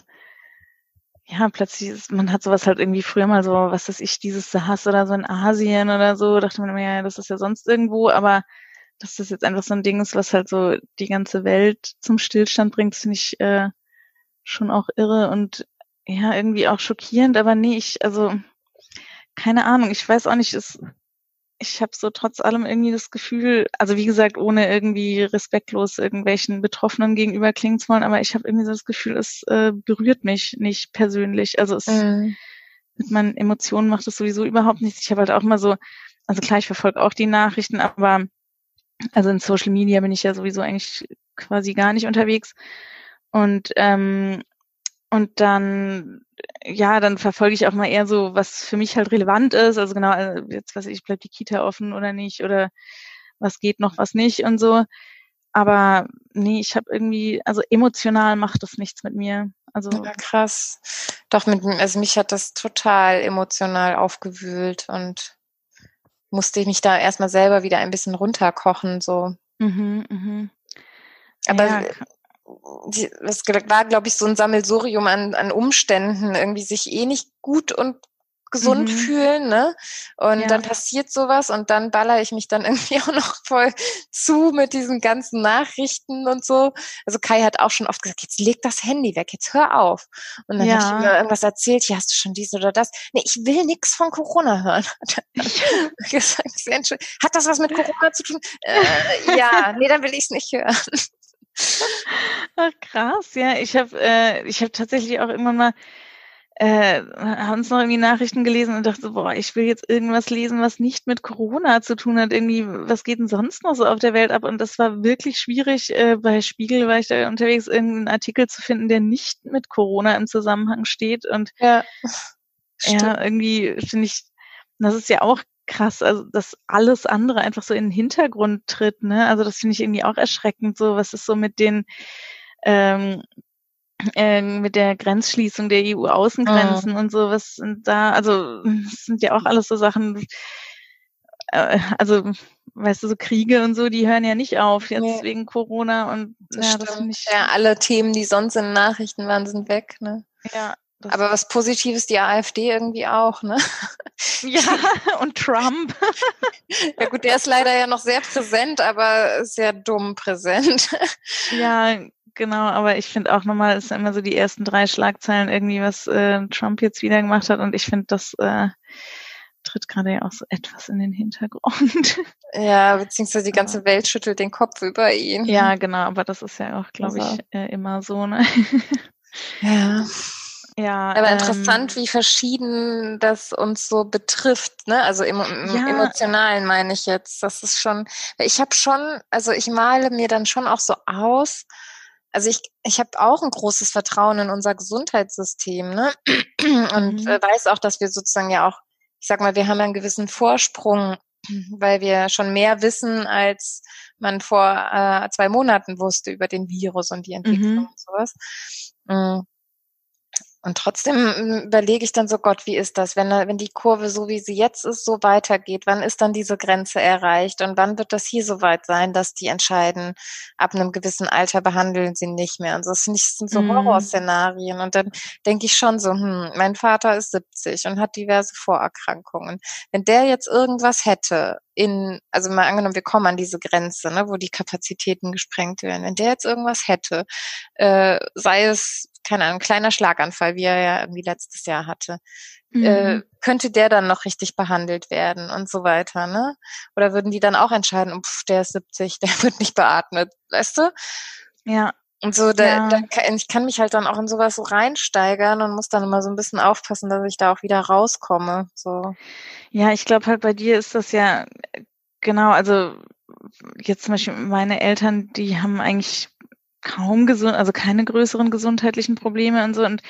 Speaker 1: ja, plötzlich ist, man hat sowas halt irgendwie früher mal so, was weiß ich, dieses Sahas oder so in Asien oder so, dachte man immer, ja, das ist ja sonst irgendwo, aber dass das jetzt einfach so ein Ding ist, was halt so die ganze Welt zum Stillstand bringt, finde ich äh, schon auch irre und ja, irgendwie auch schockierend, aber nee, ich, also keine Ahnung, ich weiß auch nicht, es, ich habe so trotz allem irgendwie das Gefühl, also wie gesagt, ohne irgendwie respektlos irgendwelchen Betroffenen gegenüber klingen zu wollen, aber ich habe irgendwie so das Gefühl, es äh, berührt mich nicht persönlich. Also es mhm. mit meinen Emotionen macht es sowieso überhaupt nichts. Ich habe halt auch mal so, also klar, ich verfolge auch die Nachrichten, aber also in Social Media bin ich ja sowieso eigentlich quasi gar nicht unterwegs. Und ähm, und dann, ja, dann verfolge ich auch mal eher so, was für mich halt relevant ist. Also genau, äh, jetzt weiß ich, bleibt die Kita offen oder nicht oder was geht noch, was nicht und so. Aber nee, ich habe irgendwie, also emotional macht das nichts mit mir. Also
Speaker 2: ja, krass. Doch mit also mich hat das total emotional aufgewühlt und musste ich mich da erstmal selber wieder ein bisschen runterkochen, so. Mhm, mhm. Aber ja. es war, glaube ich, so ein Sammelsurium an, an Umständen, irgendwie sich eh nicht gut und gesund mhm. fühlen, ne? Und ja. dann passiert sowas und dann baller ich mich dann irgendwie auch noch voll zu mit diesen ganzen Nachrichten und so. Also Kai hat auch schon oft gesagt, jetzt leg das Handy weg, jetzt hör auf. Und dann ja. habe ich mir irgendwas erzählt, hier hast du schon dies oder das. Nee, ich will nichts von Corona hören. hat das was mit Corona zu tun? Äh, ja, nee, dann will ich es nicht hören.
Speaker 1: Ach, krass, ja. Ich habe äh, ich hab tatsächlich auch irgendwann mal äh, haben uns noch irgendwie Nachrichten gelesen und dachte so, boah, ich will jetzt irgendwas lesen, was nicht mit Corona zu tun hat. Irgendwie, was geht denn sonst noch so auf der Welt ab? Und das war wirklich schwierig. Äh, bei Spiegel war ich da unterwegs, irgendeinen Artikel zu finden, der nicht mit Corona im Zusammenhang steht. Und ja, ja irgendwie finde ich, das ist ja auch krass, also dass alles andere einfach so in den Hintergrund tritt. Ne? Also das finde ich irgendwie auch erschreckend. So, was ist so mit den ähm, äh, mit der Grenzschließung der EU-Außengrenzen oh. und so, was sind da, also das sind ja auch alles so Sachen, äh, also weißt du, so Kriege und so, die hören ja nicht auf jetzt nee. wegen Corona und
Speaker 2: das ja, das ich, ja, alle Themen, die sonst in Nachrichten waren, sind weg, ne?
Speaker 1: Ja.
Speaker 2: Aber was Positives, die AfD irgendwie auch, ne?
Speaker 1: Ja, und Trump.
Speaker 2: ja gut, der ist leider ja noch sehr präsent, aber sehr dumm präsent.
Speaker 1: Ja, genau, aber ich finde auch nochmal, ist immer so die ersten drei Schlagzeilen irgendwie, was äh, Trump jetzt wieder gemacht hat und ich finde, das äh, tritt gerade ja auch so etwas in den Hintergrund.
Speaker 2: Ja, beziehungsweise die ganze Welt schüttelt den Kopf über ihn.
Speaker 1: Ja, genau, aber das ist ja auch, glaube also. ich, äh, immer so, ne?
Speaker 2: Ja. Ja, aber ähm, interessant, wie verschieden das uns so betrifft, ne? Also im, im ja. emotionalen meine ich jetzt. Das ist schon, ich habe schon, also ich male mir dann schon auch so aus. Also ich, ich habe auch ein großes Vertrauen in unser Gesundheitssystem, ne? Und mhm. Äh, weiß auch, dass wir sozusagen ja auch, ich sag mal, wir haben einen gewissen Vorsprung, weil wir schon mehr wissen, als man vor äh, zwei Monaten wusste über den Virus und die Entwicklung mhm. und sowas. Und trotzdem hm, überlege ich dann so, Gott, wie ist das, wenn, wenn die Kurve so wie sie jetzt ist, so weitergeht? Wann ist dann diese Grenze erreicht? Und wann wird das hier so weit sein, dass die entscheiden, ab einem gewissen Alter behandeln sie nicht mehr? Und das sind so mhm. Horrorszenarien. Und dann denke ich schon so, hm, mein Vater ist 70 und hat diverse Vorerkrankungen. Wenn der jetzt irgendwas hätte, in, also mal angenommen, wir kommen an diese Grenze, ne, wo die Kapazitäten gesprengt werden. Wenn der jetzt irgendwas hätte, äh, sei es keine Ahnung, kleiner Schlaganfall, wie er ja irgendwie letztes Jahr hatte. Äh, mhm. Äh, könnte der dann noch richtig behandelt werden und so weiter, ne? Oder würden die dann auch entscheiden, pff, der ist 70, der wird nicht beatmet, weißt du?
Speaker 1: Ja.
Speaker 2: Und so, da, ja. da ich kann mich halt dann auch in sowas so reinsteigern und muss dann immer so ein bisschen aufpassen, dass ich da auch wieder rauskomme. So.
Speaker 1: Ja, ich glaube halt bei dir ist das ja genau, also jetzt zum Beispiel meine Eltern, die haben eigentlich kaum gesund, also keine größeren gesundheitlichen Probleme und so. Und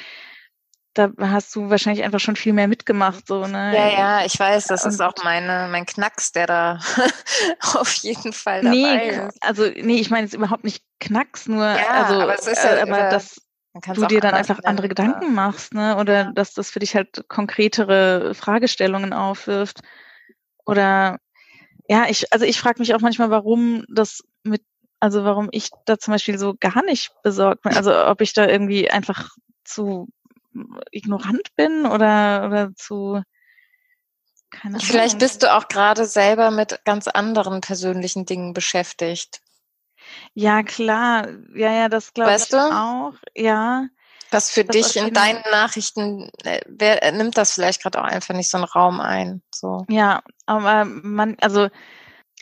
Speaker 1: da hast du wahrscheinlich einfach schon viel mehr mitgemacht, so, ne?
Speaker 2: Ja, ja, ich weiß, das ist auch meine, mein Knacks, der da auf jeden Fall dabei
Speaker 1: nee,
Speaker 2: ist.
Speaker 1: Also, nee, ich meine jetzt überhaupt nicht Knacks, nur, ja, also, aber, es ist ja, äh, aber dass du dir dann einfach andere Gedanken machst, ne? Oder ja. dass das für dich halt konkretere Fragestellungen aufwirft. Oder ja, ich, also ich frage mich auch manchmal, warum das mit also warum ich da zum Beispiel so gar nicht besorgt bin. Also ob ich da irgendwie einfach zu ignorant bin oder, oder zu
Speaker 2: keine Ahnung. Vielleicht bist du auch gerade selber mit ganz anderen persönlichen Dingen beschäftigt.
Speaker 1: Ja, klar. Ja, ja, das glaube ich du? auch. Ja.
Speaker 2: Was für das dich in deinen Nachrichten, äh, wer äh, nimmt das vielleicht gerade auch einfach nicht so einen Raum ein? So.
Speaker 1: Ja, aber man, also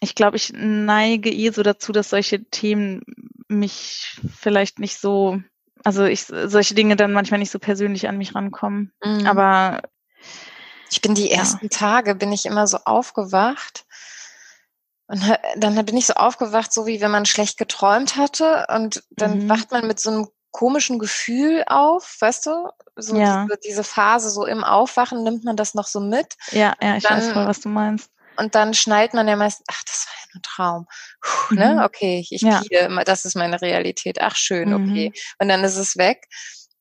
Speaker 1: ich glaube, ich neige eh so dazu, dass solche Themen mich vielleicht nicht so, also ich solche Dinge dann manchmal nicht so persönlich an mich rankommen. Mhm. Aber
Speaker 2: ich bin die ersten ja. Tage, bin ich immer so aufgewacht. Und dann bin ich so aufgewacht, so wie wenn man schlecht geträumt hatte. Und dann mhm. wacht man mit so einem komischen Gefühl auf, weißt du? So ja. diese, diese, Phase so im Aufwachen nimmt man das noch so mit.
Speaker 1: Ja, ja, ich dann, weiß voll, was du meinst.
Speaker 2: Und dann schnallt man ja meist, ach, das war ja nur ein Traum. Puh, ne? mhm. ne? Okay, ich ja. das ist meine Realität. Ach, schön, mhm. okay. Und dann ist es weg.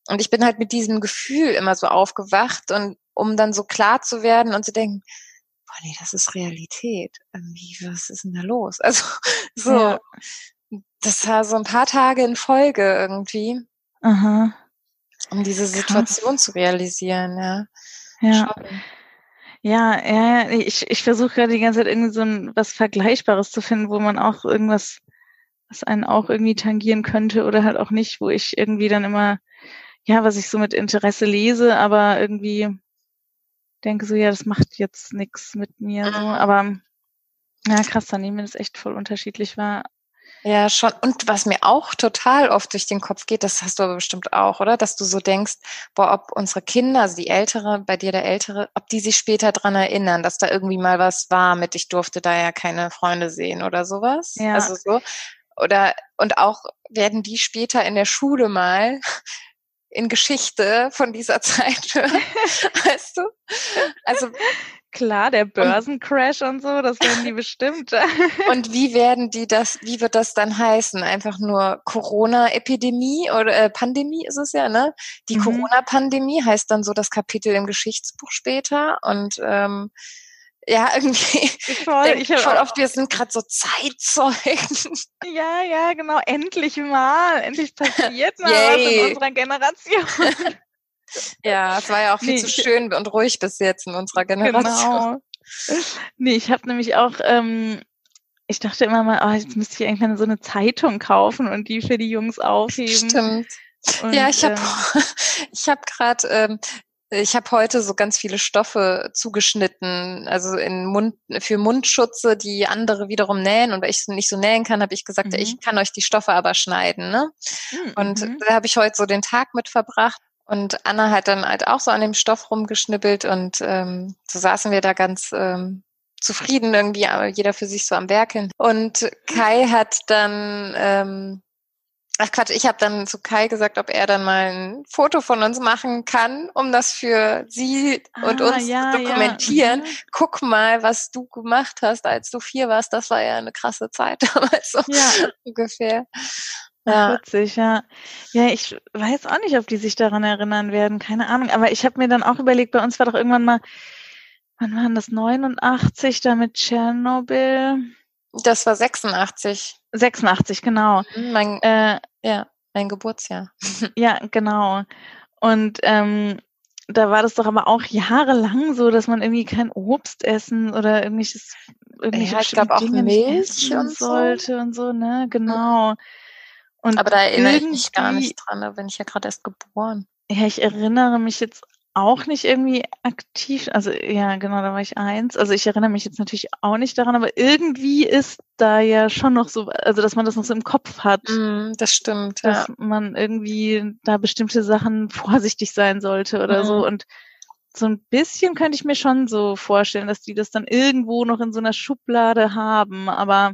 Speaker 2: Und ich bin halt mit diesem Gefühl immer so aufgewacht und um dann so klar zu werden und zu denken, boah, nee, das ist Realität. Irgendwie, was ist denn da los? Also, so, ja. das war so ein paar Tage in Folge irgendwie.
Speaker 1: Aha.
Speaker 2: Um diese Situation Krass. zu realisieren, ja.
Speaker 1: Ja. Schon. Ja, ja, ich, ich versuche gerade die ganze Zeit irgendwie so ein, was Vergleichbares zu finden, wo man auch irgendwas, was einen auch irgendwie tangieren könnte oder halt auch nicht, wo ich irgendwie dann immer, ja, was ich so mit Interesse lese, aber irgendwie denke so, ja, das macht jetzt nichts mit mir so. Mhm. Aber ja, krass, dann nehmen wir das echt voll unterschiedlich wahr.
Speaker 2: Ja, schon. Und was mir auch total oft durch den Kopf geht, das hast du aber bestimmt auch, oder? Dass du so denkst, boah, ob unsere Kinder, also die Ältere, bei dir der Ältere, ob die sich später dran erinnern, dass da irgendwie mal was war mit, ich durfte da ja keine Freunde sehen oder sowas. Ja. Also so. Oder, und auch werden die später in der Schule mal in Geschichte von dieser Zeit hören, weißt du?
Speaker 1: Also Klar, der Börsencrash und, so, das werden die bestimmt.
Speaker 2: und wie werden die das, wie wird das dann heißen? Einfach nur Corona-Epidemie oder äh, Pandemie ist es ja, ne? Die mhm. Corona-Pandemie heißt dann so das Kapitel im Geschichtsbuch später und ähm, ja, irgendwie. Voll, ich voll oft, wir sind gerade so Zeitzeugen.
Speaker 1: Ja, ja, genau. Endlich mal. Endlich passiert mal was in unserer Generation.
Speaker 2: Ja, es war ja auch viel nee, zu schön und ruhig bis jetzt in unserer Generation.
Speaker 1: Genau. Nee, ich habe nämlich auch, ähm, ich dachte immer mal, oh, jetzt müsste ich irgendwann so eine Zeitung kaufen und die für die Jungs aufheben.
Speaker 2: Stimmt. Und, ja, ich habe ähm, ich habe gerade ähm, ich habe heute so ganz viele Stoffe zugeschnitten, also in Mund für Mundschutze, die andere wiederum nähen. Und weil ich nicht so nähen kann, habe ich gesagt, mhm. ich kann euch die Stoffe aber schneiden. Ne? Mhm. Und da habe ich heute so den Tag mit verbracht. Und Anna hat dann halt auch so an dem Stoff rumgeschnippelt und ähm, so saßen wir da ganz ähm, zufrieden irgendwie, jeder für sich so am Werkeln. Und Kai hat dann ähm, Ach Quatsch, ich habe dann zu Kai gesagt, ob er dann mal ein Foto von uns machen kann, um das für sie ah, und uns ja, zu dokumentieren. Ja. Mhm. Guck mal, was du gemacht hast, als du vier warst. Das war ja eine krasse Zeit damals so ja. ungefähr.
Speaker 1: Ja. Witzig, ja. Ja, ich weiß auch nicht, ob die sich daran erinnern werden, keine Ahnung. Aber ich habe mir dann auch überlegt, bei uns war doch irgendwann mal, wann waren das, 89, da mit Tschernobyl?
Speaker 2: Das war 86.
Speaker 1: 86, genau.
Speaker 2: Mhm, mein, äh, ja, mein Geburtsjahr.
Speaker 1: ja, genau. Und ähm, da war das doch aber auch jahrelang so, dass man irgendwie kein Obst essen oder irgendwelches
Speaker 2: irgendwelche ja, ich glaube auch Milch
Speaker 1: und sollte so. und so, ne? Genau.
Speaker 2: Und aber da erinnere ich mich gar nicht dran, da bin ich ja gerade erst geboren.
Speaker 1: Ja, ich erinnere mich jetzt auch nicht irgendwie aktiv, also ja, genau, da war ich eins. Also ich erinnere mich jetzt natürlich auch nicht daran, aber irgendwie ist da ja schon noch so, also dass man das noch so im Kopf hat.
Speaker 2: Mm, das stimmt,
Speaker 1: dass ja. man irgendwie da bestimmte Sachen vorsichtig sein sollte oder mm. so. Und so ein bisschen könnte ich mir schon so vorstellen, dass die das dann irgendwo noch in so einer Schublade haben, aber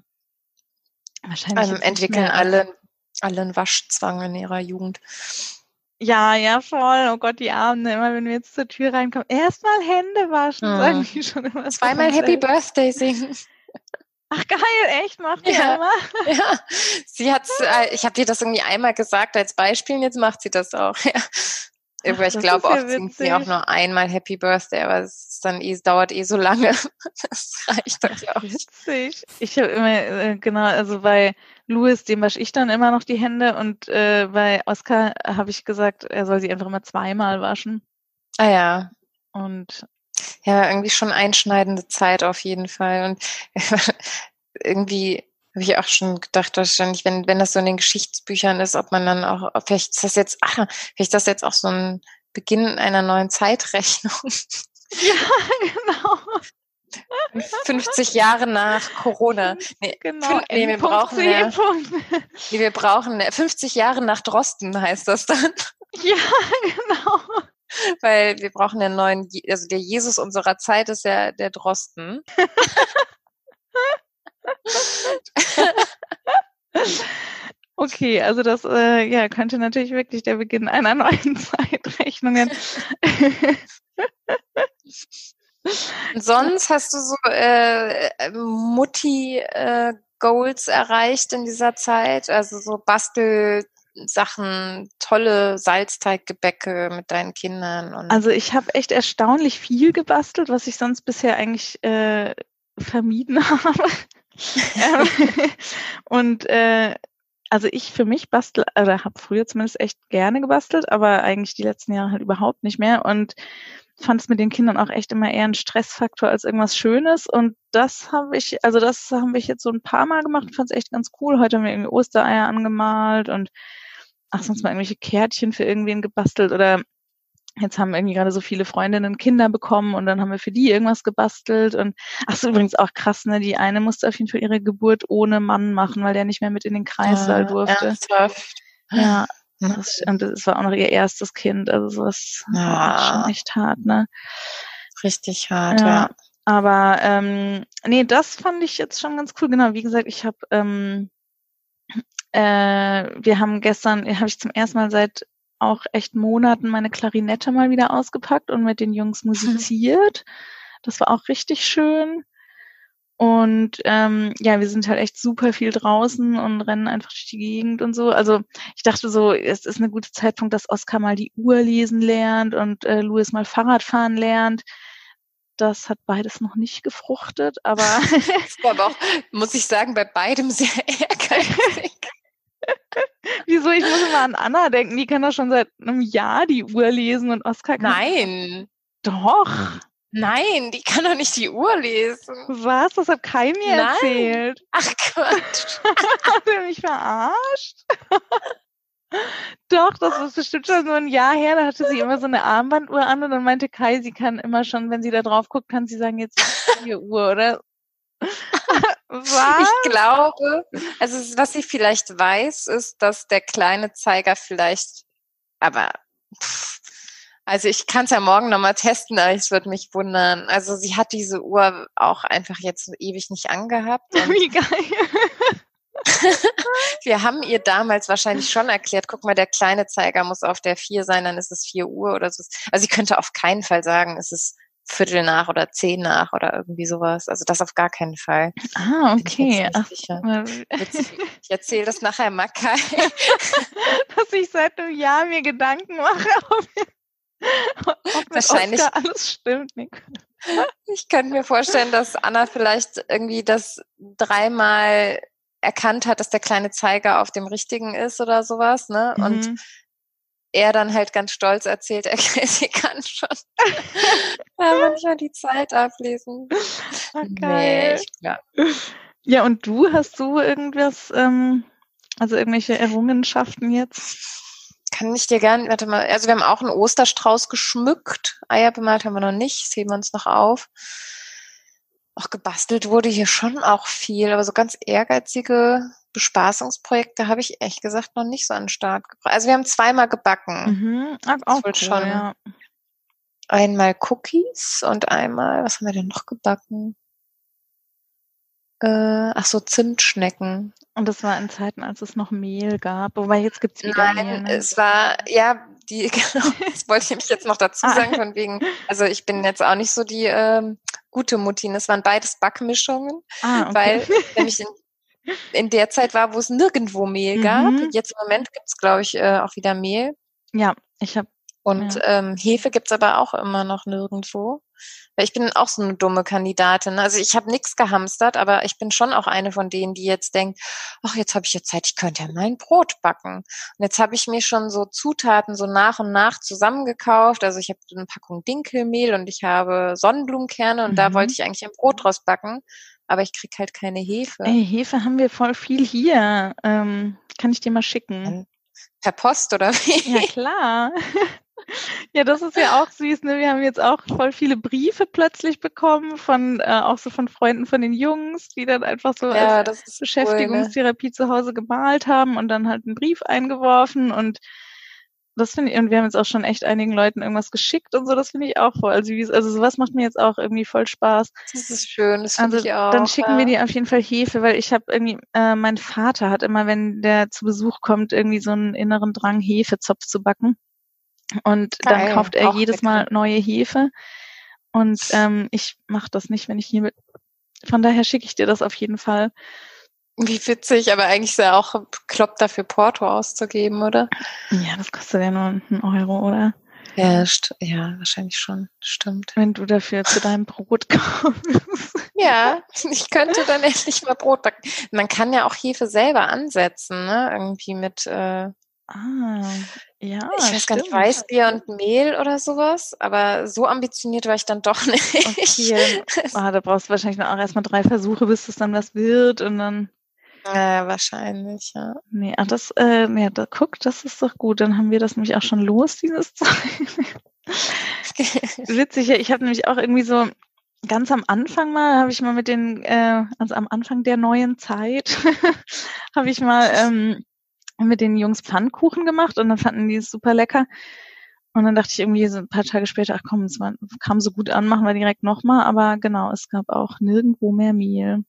Speaker 1: wahrscheinlich.
Speaker 2: Also entwickeln alle, alle einen Waschzwang in ihrer Jugend.
Speaker 1: Ja, ja, voll. Oh Gott, die Armen, immer wenn wir jetzt zur Tür reinkommen. Erstmal Hände waschen, mhm. sagen die schon immer.
Speaker 2: Zweimal Happy Birthday singen.
Speaker 1: Ach geil, echt? Macht die
Speaker 2: ja,
Speaker 1: immer?
Speaker 2: Ja, sie hat's, äh, ich habe dir das irgendwie einmal gesagt als Beispiel, jetzt macht sie das auch. Ja. Ach, ich glaube, oft ja singt sie auch nur einmal Happy Birthday, aber es ist dann eh, dauert eh so lange. Das reicht dann, glaube ich.
Speaker 1: Witzig. Ich habe immer, äh, genau, also bei Louis, dem wasche ich dann immer noch die Hände und äh, bei Oscar habe ich gesagt, er soll sie einfach immer zweimal waschen.
Speaker 2: Ah ja.
Speaker 1: Und
Speaker 2: ja, irgendwie schon einschneidende Zeit auf jeden Fall. Und irgendwie habe ich auch schon gedacht, wahrscheinlich, wenn, wenn das so in den Geschichtsbüchern ist, ob man dann auch, vielleicht ist das jetzt, ach, vielleicht ist das jetzt auch so ein Beginn einer neuen Zeitrechnung.
Speaker 1: Ja, genau.
Speaker 2: 50 Jahre nach Corona.
Speaker 1: Nee, genau.
Speaker 2: Nee, wir brauchen ja, nee, wir brauchen 50 Jahre nach Drosten heißt das dann.
Speaker 1: Ja, genau.
Speaker 2: Weil wir brauchen den neuen, also der Jesus unserer Zeit ist ja der Drosten.
Speaker 1: Okay, also das äh, ja, könnte natürlich wirklich der Beginn einer neuen Zeitrechnung.
Speaker 2: Sonst hast du so äh, Mutti-Goals äh, erreicht in dieser Zeit? Also so Bastelsachen, tolle Salzteiggebäcke mit deinen Kindern?
Speaker 1: Also ich habe echt erstaunlich viel gebastelt, was ich sonst bisher eigentlich äh, vermieden habe. und äh, also ich für mich bastel, oder habe früher zumindest echt gerne gebastelt, aber eigentlich die letzten Jahre halt überhaupt nicht mehr. Und fand es mit den Kindern auch echt immer eher ein Stressfaktor als irgendwas Schönes. Und das habe ich, also das haben wir jetzt so ein paar Mal gemacht, fand es echt ganz cool. Heute haben wir irgendwie Ostereier angemalt und ach, sonst mal irgendwelche Kärtchen für irgendwen gebastelt oder jetzt haben irgendwie gerade so viele Freundinnen Kinder bekommen und dann haben wir für die irgendwas gebastelt und ach so übrigens auch krass, ne? Die eine musste auf jeden Fall ihre Geburt ohne Mann machen, weil der nicht mehr mit in den Kreissaal ah, durfte.
Speaker 2: Ernsthaft?
Speaker 1: Ja, das, und das war auch noch ihr erstes Kind, also sowas ja. schon echt hart, ne?
Speaker 2: Richtig hart, ja. ja.
Speaker 1: Aber ähm, nee, das fand ich jetzt schon ganz cool. Genau, wie gesagt, ich habe ähm, äh, wir haben gestern, habe ich zum ersten Mal seit auch echt Monaten meine Klarinette mal wieder ausgepackt und mit den Jungs musiziert. Das war auch richtig schön. Und ähm, ja, wir sind halt echt super viel draußen und rennen einfach durch die Gegend und so. Also ich dachte so, es ist eine gute Zeitpunkt, dass Oskar mal die Uhr lesen lernt und äh, Louis mal Fahrradfahren lernt. das hat beides noch nicht gefruchtet, aber.
Speaker 2: das war aber auch, muss ich sagen, bei beidem sehr ehrgeizig.
Speaker 1: Wieso? Ich muss immer an Anna denken, die kann doch schon seit einem Jahr die Uhr lesen und Oskar kann.
Speaker 2: Nein.
Speaker 1: Doch.
Speaker 2: Nein, die kann doch nicht die Uhr lesen.
Speaker 1: Was? Das hat Kai mir Nein. erzählt.
Speaker 2: Ach Gott.
Speaker 1: hat er mich verarscht? Doch, das ist bestimmt schon so ein Jahr her. Da hatte sie immer so eine Armbanduhr an und dann meinte Kai, sie kann immer schon, wenn sie da drauf guckt, kann sie sagen, jetzt ist die Uhr, oder?
Speaker 2: Was? Ich glaube, also was sie vielleicht weiß, ist, dass der kleine Zeiger vielleicht, aber pff, also ich kann es ja morgen nochmal testen, aber es würde mich wundern. Also sie hat diese Uhr auch einfach jetzt ewig nicht angehabt.
Speaker 1: Wie geil.
Speaker 2: Wir haben ihr damals wahrscheinlich schon erklärt, guck mal, der kleine Zeiger muss auf der 4 sein, dann ist es 4 Uhr oder so. Also sie könnte auf keinen Fall sagen, es ist Viertel nach oder zehn nach oder irgendwie sowas. Also das auf gar keinen Fall.
Speaker 1: Ah, okay. Ach,
Speaker 2: ich erzähle das nachher Makai.
Speaker 1: Dass ich seit einem Jahr mir Gedanken mache, ob, ob
Speaker 2: Wahrscheinlich
Speaker 1: Oscar alles stimmt.
Speaker 2: Ich könnte mir vorstellen, dass Anna vielleicht irgendwie das dreimal erkannt hat, dass der kleine Zeiger auf dem richtigen ist oder sowas, ne? Mhm. Und er dann halt ganz stolz erzählt, er kann schon ja, manchmal die Zeit ablesen.
Speaker 1: Okay. Nee, ja, und du, hast du irgendwas, ähm, also irgendwelche Errungenschaften jetzt?
Speaker 2: Kann ich dir gerne, warte mal, also wir haben auch einen Osterstrauß geschmückt. Eier bemalt haben wir noch nicht, das heben wir uns noch auf. Auch gebastelt wurde hier schon auch viel, aber so ganz ehrgeizige Bespaßungsprojekte habe ich ehrlich gesagt noch nicht so an den Start gebracht. Also wir haben zweimal gebacken.
Speaker 1: Mhm. Ach, auch cool, schon. Ja.
Speaker 2: Einmal Cookies und einmal, was haben wir denn noch gebacken? Äh, ach so, Zimtschnecken.
Speaker 1: Und das war in Zeiten, als es noch Mehl gab. Wobei jetzt gibt es wieder
Speaker 2: Nein,
Speaker 1: Mehl. Ne?
Speaker 2: es war, ja, die, genau, das wollte ich nämlich jetzt noch dazu ah. sagen, von wegen, also ich bin jetzt auch nicht so die ähm, gute Mutti. Das waren beides Backmischungen, ah, okay. weil nämlich in in der Zeit war, wo es nirgendwo Mehl gab. Mhm. Jetzt im Moment gibt es, glaube ich, äh, auch wieder Mehl.
Speaker 1: Ja, ich habe.
Speaker 2: Und ja. ähm, Hefe gibt's aber auch immer noch nirgendwo. Weil ich bin auch so eine dumme Kandidatin. Also ich habe nichts gehamstert, aber ich bin schon auch eine von denen, die jetzt denkt, ach, jetzt habe ich jetzt Zeit, ich könnte ja mein Brot backen. Und jetzt habe ich mir schon so Zutaten so nach und nach zusammengekauft. Also ich habe eine Packung Dinkelmehl und ich habe Sonnenblumenkerne und mhm. da wollte ich eigentlich ein Brot draus backen aber ich krieg halt keine Hefe.
Speaker 1: Ey, Hefe haben wir voll viel hier. Ähm, kann ich dir mal schicken.
Speaker 2: Per Post oder wie?
Speaker 1: Ja, klar. ja, das ist ja auch süß. Ne? Wir haben jetzt auch voll viele Briefe plötzlich bekommen von äh, auch so von Freunden von den Jungs, die dann einfach so
Speaker 2: ja, als
Speaker 1: Beschäftigungstherapie cool, ne? zu Hause gemalt haben und dann halt einen Brief eingeworfen und das finde ich, und wir haben jetzt auch schon echt einigen Leuten irgendwas geschickt und so, das finde ich auch voll. Also, also sowas macht mir jetzt auch irgendwie voll Spaß.
Speaker 2: Das ist schön, das finde
Speaker 1: also,
Speaker 2: ich auch.
Speaker 1: Dann schicken
Speaker 2: ja.
Speaker 1: wir dir auf jeden Fall Hefe, weil ich habe irgendwie, äh, mein Vater hat immer, wenn der zu Besuch kommt, irgendwie so einen inneren Drang, Hefezopf zu backen. Und Geil, dann kauft er jedes. Mal neue Hefe. Und ähm, ich mache das nicht, wenn ich hier mit. Von daher schicke ich dir das auf jeden Fall.
Speaker 2: Wie witzig, aber eigentlich ist ja auch klopp dafür Porto auszugeben, oder?
Speaker 1: Ja, das kostet ja nur einen Euro, oder?
Speaker 2: Ja, ja, wahrscheinlich schon. Stimmt.
Speaker 1: Wenn du dafür zu deinem Brot kommst.
Speaker 2: Ja, ich könnte dann endlich mal Brot backen. Man kann ja auch Hefe selber ansetzen, ne? Irgendwie mit. Äh,
Speaker 1: ah, ja.
Speaker 2: Ich weiß stimmt. gar nicht, Weißbier und Mehl oder sowas, aber so ambitioniert war ich dann doch nicht.
Speaker 1: Okay. Ah, da brauchst du wahrscheinlich auch erstmal drei Versuche, bis es dann was wird und dann.
Speaker 2: Ja, wahrscheinlich, ja.
Speaker 1: Nee, ach, das, äh, nee, da, guck, das ist doch gut. Dann haben wir das nämlich auch schon los, dieses Zeug. Witzig, ja, ich habe nämlich auch irgendwie so ganz am Anfang mal, habe ich mal mit den, äh, also am Anfang der neuen Zeit, habe ich mal ähm, mit den Jungs Pfannkuchen gemacht und dann fanden die es super lecker. Und dann dachte ich irgendwie so ein paar Tage später, ach komm, es war, kam so gut an, machen wir direkt nochmal. Aber genau, es gab auch nirgendwo mehr Mehl.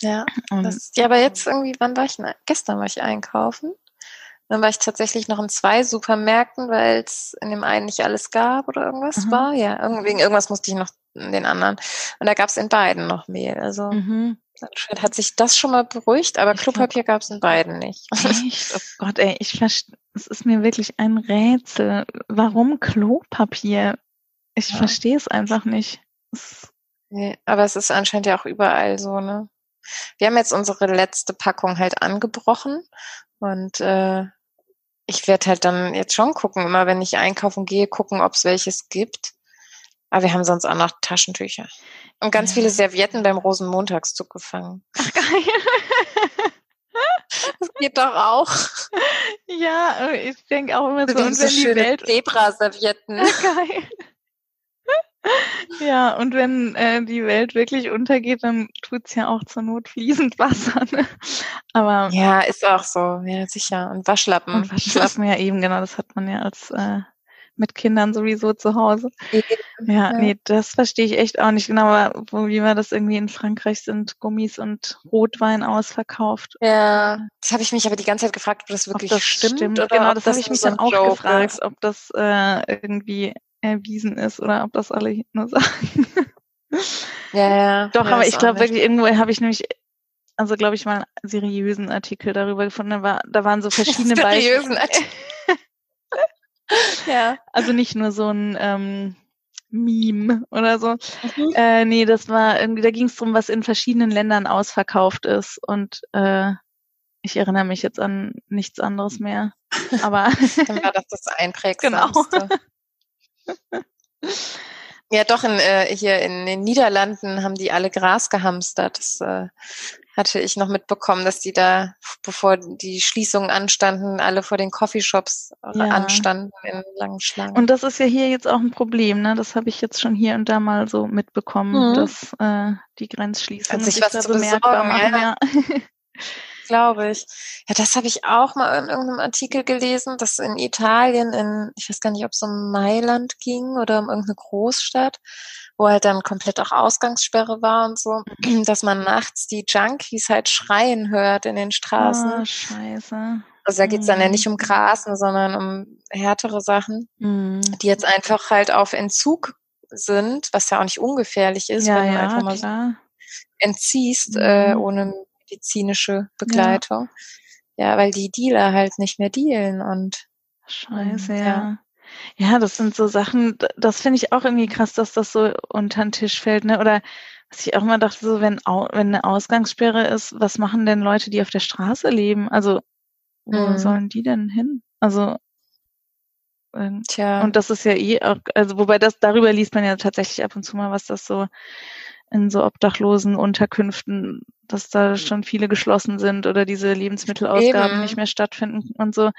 Speaker 2: Ja, das, ja, aber jetzt irgendwie, wann war ich? denn? Gestern war ich einkaufen. Dann war ich tatsächlich noch in zwei Supermärkten, weil es in dem einen nicht alles gab oder irgendwas mhm. war. Ja, wegen irgendwas musste ich noch in den anderen. Und da gab es in beiden noch Mehl. Also mhm. Hat sich das schon mal beruhigt, aber Klopapier gab es in beiden nicht.
Speaker 1: Echt? Oh Gott, ey, ich verstehe, es ist mir wirklich ein Rätsel. Warum Klopapier? Ich ja. verstehe es einfach nicht.
Speaker 2: Nee, aber es ist anscheinend ja auch überall so, ne? Wir haben jetzt unsere letzte Packung halt angebrochen und äh, ich werde halt dann jetzt schon gucken, immer wenn ich einkaufen gehe, gucken, ob es welches gibt. Aber wir haben sonst auch noch Taschentücher. Und ganz viele Servietten beim Rosenmontagszug gefangen. Ach, geil. Das geht doch auch.
Speaker 1: Ja, ich denke auch immer so,
Speaker 2: und wenn die Welt Zebra-Servietten.
Speaker 1: Geil. Ja, und wenn äh, die Welt wirklich untergeht, dann tut's ja auch zur Not fließend Wasser. Ne? Aber
Speaker 2: ja, ist auch so, ja sicher. Und Waschlappen. Und
Speaker 1: Waschlappen ja eben, genau, das hat man ja als äh, mit Kindern sowieso zu Hause. Ja, nee, das verstehe ich echt auch nicht genau, aber wie war das irgendwie in Frankreich sind Gummis und Rotwein ausverkauft.
Speaker 2: Ja, das habe ich mich aber die ganze Zeit gefragt, ob das wirklich ob das stimmt. stimmt. Oder
Speaker 1: genau, das habe ich mich so dann auch Joke gefragt, ist. ob das äh, irgendwie erwiesen ist oder ob das alle nur sagen.
Speaker 2: Ja, ja.
Speaker 1: Doch, ja, aber ich glaube wirklich, irgendwo habe ich nämlich also glaube ich mal einen seriösen Artikel darüber gefunden. Da, war, da waren so verschiedene Beispiele. ja. Also nicht nur so ein ähm, Meme oder so. Mhm. Äh, nee, das war irgendwie, da ging es darum, was in verschiedenen Ländern ausverkauft ist. Und äh, ich erinnere mich jetzt an nichts anderes mehr. Aber
Speaker 2: dann war das das Einprägsamste. Genau. Ja, doch, in, äh, hier in den Niederlanden haben die alle Gras gehamstert. Das äh, hatte ich noch mitbekommen, dass die da, bevor die Schließungen anstanden, alle vor den Coffeeshops ja. anstanden in langen Schlangen.
Speaker 1: Und das ist ja hier jetzt auch ein Problem, ne? Das habe ich jetzt schon hier und da mal so mitbekommen, mhm. dass äh, die Grenzschließungen
Speaker 2: sich was da bemerkbar machen. Ja. ja. Glaube ich. Ja, das habe ich auch mal in irgendeinem Artikel gelesen, dass in Italien, in, ich weiß gar nicht, ob es um Mailand ging oder um irgendeine Großstadt, wo halt dann komplett auch Ausgangssperre war und so, mhm. dass man nachts die Junkies halt schreien hört in den Straßen.
Speaker 1: Oh, scheiße.
Speaker 2: Also da geht's dann ja nicht um mhm. Grasen, sondern um härtere Sachen, mhm. die jetzt einfach halt auf Entzug sind, was ja auch nicht ungefährlich ist,
Speaker 1: ja,
Speaker 2: wenn du
Speaker 1: ja,
Speaker 2: einfach mal klar. so entziehst äh, mhm. äh, ohne medizinische Begleitung. Ja. ja. weil die Dealer halt nicht mehr dealen und
Speaker 1: Scheiße, ja. ja. Ja, das sind so Sachen, das finde ich auch irgendwie krass, dass das so unter den Tisch fällt, ne? Oder was ich auch immer dachte, so wenn, wenn eine Ausgangssperre ist, was machen denn Leute, die auf der Straße leben? Also, wo mhm. sollen die denn hin? Also, ähm, Tja. Und das ist ja eh auch, also wobei das, darüber liest man ja tatsächlich ab und zu mal, was das so in so obdachlosen Unterkünften, dass da schon viele geschlossen sind oder diese Lebensmittelausgaben Eben. nicht mehr stattfinden und so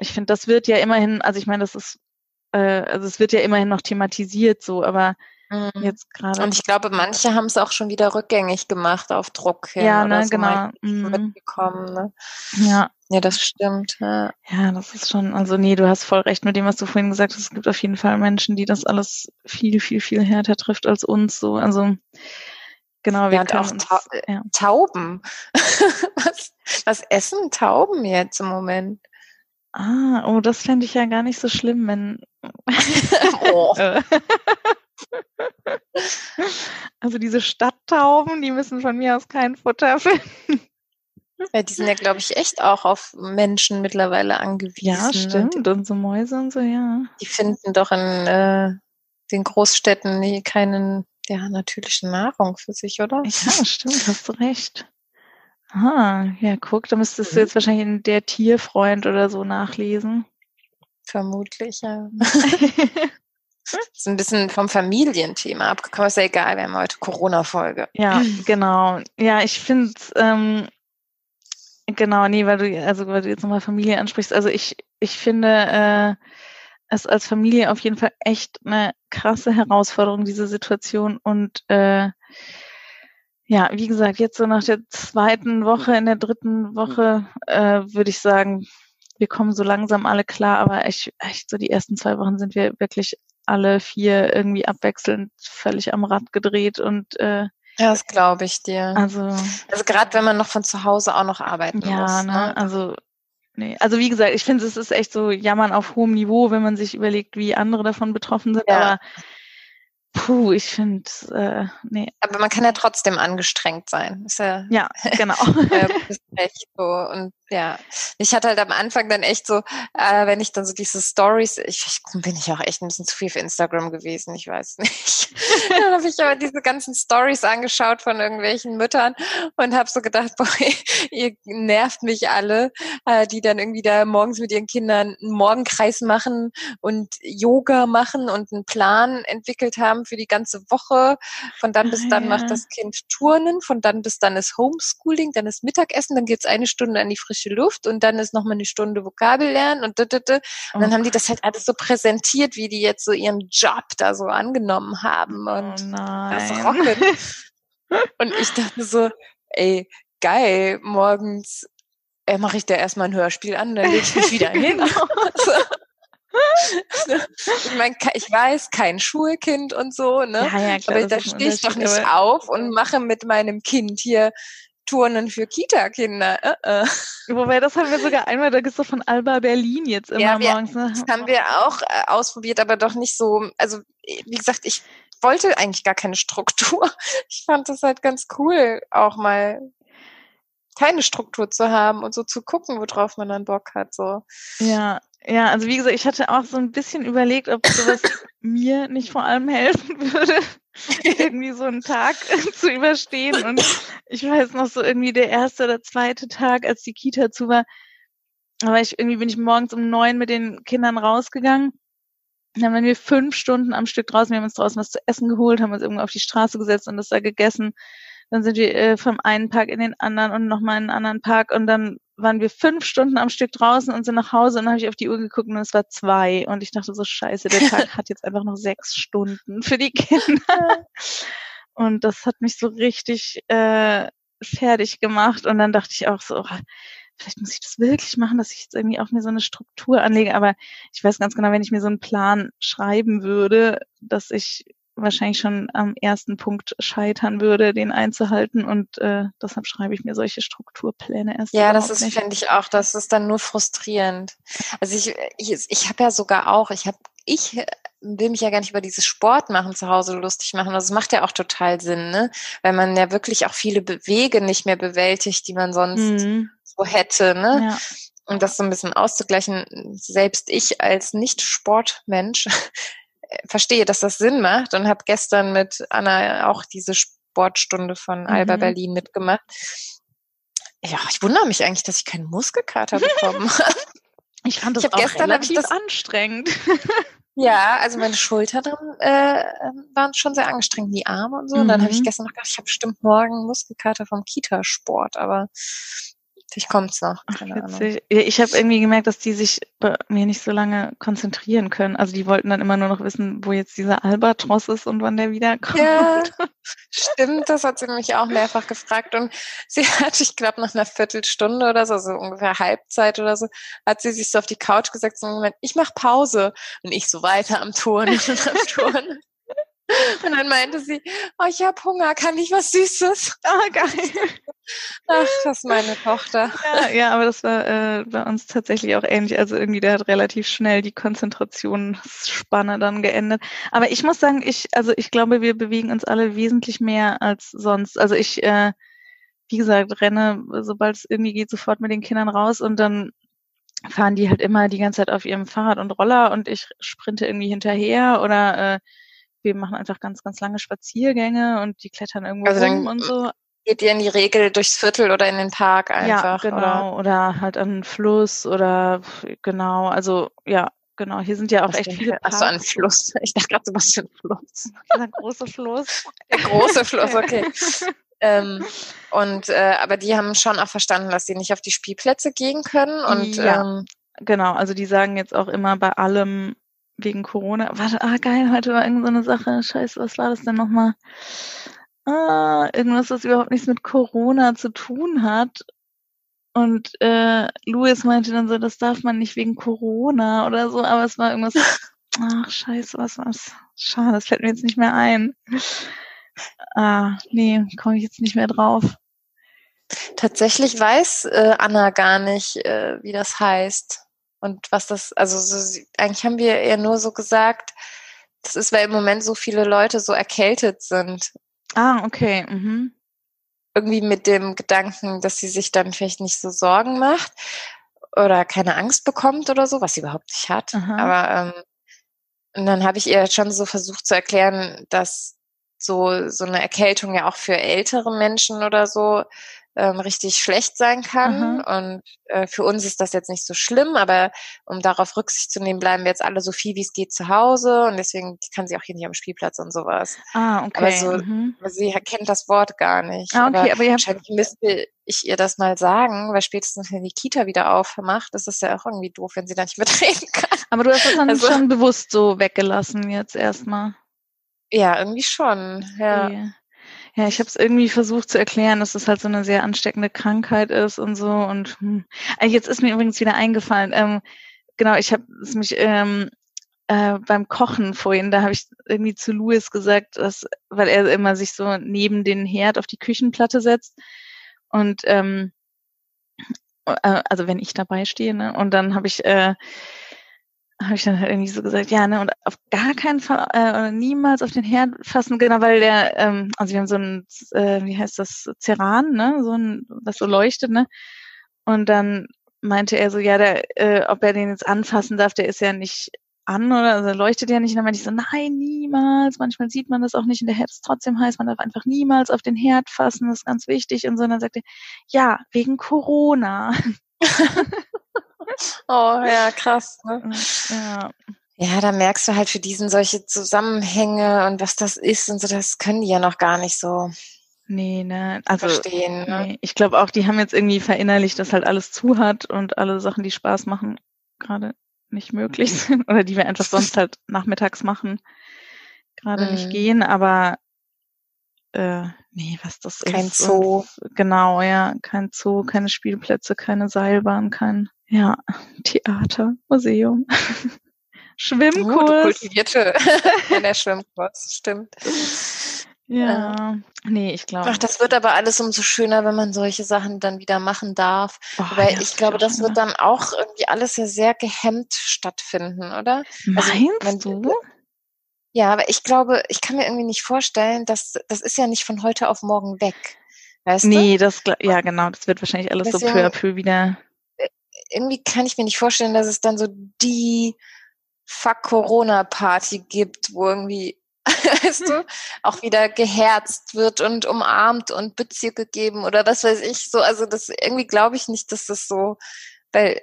Speaker 1: ich finde, das wird ja immerhin, also ich meine, das ist, äh, also es wird ja immerhin noch thematisiert so, aber mhm. jetzt gerade.
Speaker 2: Und ich glaube, manche haben es auch schon wieder rückgängig gemacht auf Druck
Speaker 1: hin. Ja, ne, so genau.
Speaker 2: Mhm. Mitbekommen, ne?
Speaker 1: Ja.
Speaker 2: Ja, das stimmt. Ja.
Speaker 1: ja, das ist schon, also nee, du hast voll recht mit dem, was du vorhin gesagt hast. Es gibt auf jeden Fall Menschen, die das alles viel, viel, viel härter trifft als uns. So, also genau,
Speaker 2: wir ja, und auch uns, Ta ja. Tauben. was, was essen Tauben jetzt im Moment?
Speaker 1: Ah, oh, das fände ich ja gar nicht so schlimm, wenn. oh. also diese Stadttauben, die müssen von mir aus kein Futter finden.
Speaker 2: Ja, die sind ja, glaube ich, echt auch auf Menschen mittlerweile angewiesen.
Speaker 1: Ja, ne? stimmt. Und so Mäuse und so, ja.
Speaker 2: Die finden doch in äh, den Großstädten nie keinen ja, natürlichen Nahrung für sich, oder?
Speaker 1: Ja, stimmt, hast du recht. Ah, ja, guck, da müsstest du jetzt wahrscheinlich in der Tierfreund oder so nachlesen.
Speaker 2: Vermutlich, ja. Ist ein bisschen vom Familienthema abgekommen. Ist ja egal, wir haben heute Corona-Folge.
Speaker 1: Ja, genau. Ja, ich finde ähm, genau, nee, weil du, also weil du jetzt nochmal Familie ansprichst. Also ich, ich finde äh, es als Familie auf jeden Fall echt eine krasse Herausforderung, diese Situation. Und äh, ja, wie gesagt, jetzt so nach der zweiten Woche, in der dritten Woche, äh, würde ich sagen, wir kommen so langsam alle klar, aber echt, echt so die ersten zwei Wochen sind wir wirklich alle vier irgendwie abwechselnd völlig am Rad gedreht und äh,
Speaker 2: ja, das glaube ich dir.
Speaker 1: Also,
Speaker 2: also gerade wenn man noch von zu Hause auch noch arbeiten
Speaker 1: ja,
Speaker 2: muss.
Speaker 1: Ne? ne? Also nee, also wie gesagt, ich finde, es ist echt so Jammern auf hohem Niveau, wenn man sich überlegt, wie andere davon betroffen sind. Ja. Aber Puh, ich finde, äh, nee.
Speaker 2: Aber man kann ja trotzdem angestrengt sein. Ist ja,
Speaker 1: ja genau.
Speaker 2: äh, so. Und ja, ich hatte halt am Anfang dann echt so, äh, wenn ich dann so diese Stories, ich, ich bin ich auch echt ein bisschen zu viel für Instagram gewesen, ich weiß nicht. dann habe ich aber diese ganzen Stories angeschaut von irgendwelchen Müttern und habe so gedacht, boah, ihr nervt mich alle, äh, die dann irgendwie da morgens mit ihren Kindern einen Morgenkreis machen und Yoga machen und einen Plan entwickelt haben haben für die ganze Woche. Von dann bis dann ja. macht das Kind Turnen, von dann bis dann ist Homeschooling, dann ist Mittagessen, dann geht's eine Stunde an die frische Luft und dann ist nochmal eine Stunde Vokabel lernen und und dann oh. haben die das halt alles so präsentiert, wie die jetzt so ihren Job da so angenommen haben
Speaker 1: oh
Speaker 2: und
Speaker 1: oh
Speaker 2: das rocken. und ich dachte so, ey, geil, morgens mache ich da erstmal ein Hörspiel an, dann lege ich mich wieder hin. Genau. ich meine, ich weiß, kein Schulkind und so, ne?
Speaker 1: Ja, ja, klar,
Speaker 2: aber da stehe ich doch nicht auf und mache mit meinem Kind hier Turnen für Kita-Kinder. Uh
Speaker 1: -uh. Wobei, das haben wir sogar einmal, da gibt's doch von Alba Berlin jetzt immer
Speaker 2: ja, wir,
Speaker 1: morgens. Ne?
Speaker 2: Das haben wir auch äh, ausprobiert, aber doch nicht so, also wie gesagt, ich wollte eigentlich gar keine Struktur. Ich fand das halt ganz cool, auch mal keine Struktur zu haben und so zu gucken, worauf man dann Bock hat. So.
Speaker 1: Ja, ja, also wie gesagt, ich hatte auch so ein bisschen überlegt, ob sowas mir nicht vor allem helfen würde, irgendwie so einen Tag zu überstehen. Und ich weiß noch so irgendwie der erste oder zweite Tag, als die Kita zu war, aber ich irgendwie bin ich morgens um neun mit den Kindern rausgegangen. Dann waren wir fünf Stunden am Stück draußen. Wir haben uns draußen was zu essen geholt, haben uns irgendwo auf die Straße gesetzt und das da gegessen. Dann sind wir äh, vom einen Park in den anderen und nochmal in einen anderen Park und dann waren wir fünf Stunden am Stück draußen und sind nach Hause und dann habe ich auf die Uhr geguckt und es war zwei und ich dachte so scheiße, der Tag hat jetzt einfach noch sechs Stunden für die Kinder. Und das hat mich so richtig äh, fertig gemacht und dann dachte ich auch so, oh, vielleicht muss ich das wirklich machen, dass ich jetzt irgendwie auch mir so eine Struktur anlege, aber ich weiß ganz genau, wenn ich mir so einen Plan schreiben würde, dass ich wahrscheinlich schon am ersten Punkt scheitern würde, den einzuhalten. Und äh, deshalb schreibe ich mir solche Strukturpläne erst.
Speaker 2: Ja, das ist, finde ich auch, das ist dann nur frustrierend. Also ich, ich, ich habe ja sogar auch, ich habe, ich will mich ja gar nicht über dieses Sport machen zu Hause lustig machen. Das macht ja auch total Sinn, ne? Weil man ja wirklich auch viele Wege nicht mehr bewältigt, die man sonst mhm. so hätte, ne? Ja. Und das so ein bisschen auszugleichen, selbst ich als Nicht-Sportmensch verstehe, dass das Sinn macht und habe gestern mit Anna auch diese Sportstunde von Alba mhm. Berlin mitgemacht. Ja, ich wundere mich eigentlich, dass ich keinen Muskelkater bekommen habe.
Speaker 1: Ich fand das ich auch gestern relativ das, anstrengend.
Speaker 2: Ja, also meine Schultern äh, waren schon sehr angestrengt, die Arme und so. Mhm. Und dann habe ich mhm. gestern noch gedacht, ich habe bestimmt morgen Muskelkater vom Kitasport, aber Vielleicht kommt's noch. Keine Ach.
Speaker 1: Ich habe irgendwie gemerkt, dass die sich bei mir nicht so lange konzentrieren können. Also die wollten dann immer nur noch wissen, wo jetzt dieser Albatros ist und wann der wiederkommt. Ja,
Speaker 2: stimmt. Das hat sie mich auch mehrfach gefragt. Und sie hat, ich glaube, nach einer Viertelstunde oder so, so ungefähr Halbzeit oder so, hat sie sich so auf die Couch gesetzt und gemeint, ich mach Pause. Und ich so weiter am Turnen und am Turnen. Und dann meinte sie, oh, ich habe Hunger, kann ich was Süßes?
Speaker 1: Ah, oh, geil.
Speaker 2: Ach, das ist meine Tochter.
Speaker 1: Ja, ja aber das war äh, bei uns tatsächlich auch ähnlich. Also irgendwie, der hat relativ schnell die Konzentrationsspanne dann geendet. Aber ich muss sagen, ich, also ich glaube, wir bewegen uns alle wesentlich mehr als sonst. Also ich, äh, wie gesagt, renne, sobald es irgendwie geht, sofort mit den Kindern raus und dann fahren die halt immer die ganze Zeit auf ihrem Fahrrad und Roller und ich sprinte irgendwie hinterher oder äh, wir machen einfach ganz, ganz lange Spaziergänge und die klettern irgendwo also rum und so.
Speaker 2: Geht ihr in die Regel durchs Viertel oder in den Park einfach?
Speaker 1: Ja, genau. Oder, oder halt an den Fluss oder genau, also ja, genau. Hier sind ja auch was echt viele.
Speaker 2: Achso, ein Fluss. Ich dachte gerade, was für ein Fluss.
Speaker 1: Der große Fluss.
Speaker 2: Der große Fluss, okay. ähm, und äh, aber die haben schon auch verstanden, dass sie nicht auf die Spielplätze gehen können. Und ja, ähm,
Speaker 1: genau, also die sagen jetzt auch immer bei allem wegen Corona. Warte, ah geil, heute war irgendeine so Sache. Scheiße, was war das denn nochmal? Ah, irgendwas, was überhaupt nichts mit Corona zu tun hat. Und äh, Louis meinte dann so, das darf man nicht wegen Corona oder so, aber es war irgendwas. Ach, scheiße, was war's? Schade, das fällt mir jetzt nicht mehr ein. Ah, nee, komme ich jetzt nicht mehr drauf.
Speaker 2: Tatsächlich weiß äh, Anna gar nicht, äh, wie das heißt. Und was das, also so, eigentlich haben wir ja nur so gesagt, Das ist, weil im Moment so viele Leute so erkältet sind.
Speaker 1: Ah, okay. Mhm.
Speaker 2: Irgendwie mit dem Gedanken, dass sie sich dann vielleicht nicht so Sorgen macht oder keine Angst bekommt oder so, was sie überhaupt nicht hat.
Speaker 1: Aha.
Speaker 2: Aber ähm, und dann habe ich ihr schon so versucht zu erklären, dass so so eine Erkältung ja auch für ältere Menschen oder so ähm, richtig schlecht sein kann.
Speaker 1: Aha.
Speaker 2: Und äh, für uns ist das jetzt nicht so schlimm, aber um darauf Rücksicht zu nehmen, bleiben wir jetzt alle so viel wie es geht zu Hause und deswegen kann sie auch hier nicht am Spielplatz und sowas.
Speaker 1: Ah, okay.
Speaker 2: Aber so,
Speaker 1: mhm.
Speaker 2: aber sie kennt das Wort gar nicht.
Speaker 1: Ah, okay,
Speaker 2: aber,
Speaker 1: aber ihr habt-
Speaker 2: wahrscheinlich müsste ich ihr das mal sagen, weil spätestens wenn die Kita wieder aufmacht, ist es ja auch irgendwie doof, wenn sie da nicht mitreden kann.
Speaker 1: Aber du hast das dann
Speaker 2: Also-
Speaker 1: schon bewusst so weggelassen jetzt erstmal.
Speaker 2: Ja, irgendwie schon. Ja.
Speaker 1: Okay. Ja, ich habe es irgendwie versucht zu erklären, dass es halt so eine sehr ansteckende Krankheit ist und so. Und hm. Ah, jetzt ist mir übrigens wieder eingefallen. Ähm, genau, ich habe es mich ähm, äh, beim Kochen vorhin, da habe ich irgendwie zu Louis gesagt, dass, weil er immer sich so neben den Herd auf die Küchenplatte setzt und ähm, äh, also wenn ich dabei stehe, ne? Und dann habe ich äh, habe ich dann halt irgendwie so gesagt, ja, ne, und auf gar keinen Fall, äh, oder niemals auf den Herd fassen, genau, weil der, ähm, also wir haben so ein, äh, wie heißt das, Ceran, ne, so ein, was so leuchtet, ne, und dann meinte er so, ja, der, äh, ob er den jetzt anfassen darf, der ist ja nicht an oder, also leuchtet ja nicht, und dann meinte ich so, nein, niemals, manchmal sieht man das auch nicht, und der Herd ist trotzdem heiß, man darf einfach niemals auf den Herd fassen, das ist ganz wichtig, und so, und dann sagte er, ja, wegen Corona.
Speaker 2: Oh, ja, krass. Ne?
Speaker 1: Ja,
Speaker 2: Ja, da merkst du halt für diesen solche Zusammenhänge und was das ist und so, das können die ja noch gar nicht so
Speaker 1: nee, ne, also,
Speaker 2: verstehen. Ne?
Speaker 1: Nee, ich glaube auch, die haben jetzt irgendwie verinnerlicht, dass halt alles zu hat und alle Sachen, die Spaß machen, gerade nicht möglich sind oder die wir einfach sonst halt nachmittags machen, gerade
Speaker 2: Mhm.
Speaker 1: nicht gehen, aber äh, nee, was das
Speaker 2: Kein
Speaker 1: ist.
Speaker 2: Zoo.
Speaker 1: Und, genau, ja, kein Zoo, keine Spielplätze, keine Seilbahn, kein ja, Theater, Museum,
Speaker 2: Oh, du
Speaker 1: Schwimmkurs.
Speaker 2: kultivierte in der Schwimmkurs, stimmt.
Speaker 1: ja, nee, ich glaube.
Speaker 2: Ach, das wird aber alles umso schöner, wenn man solche Sachen dann wieder machen darf.
Speaker 1: Oh,
Speaker 2: Weil
Speaker 1: ja,
Speaker 2: ich glaube, das wird dann auch irgendwie alles ja sehr gehemmt stattfinden, oder? also,
Speaker 1: Meinst
Speaker 2: wenn-
Speaker 1: du?
Speaker 2: Ja, aber ich glaube, ich kann mir irgendwie nicht vorstellen, dass das ist ja nicht von heute auf morgen weg. Weißt du?
Speaker 1: Nee, das, gla- ja, genau, das wird wahrscheinlich alles so
Speaker 2: Deswegen-
Speaker 1: peu à peu wieder.
Speaker 2: Irgendwie kann ich mir nicht vorstellen, dass es dann so die Fuck Corona Party gibt, wo irgendwie, weißt du, auch wieder geherzt wird und umarmt und Bezirke geben oder was weiß ich so. Also das irgendwie glaube ich nicht, dass das so, weil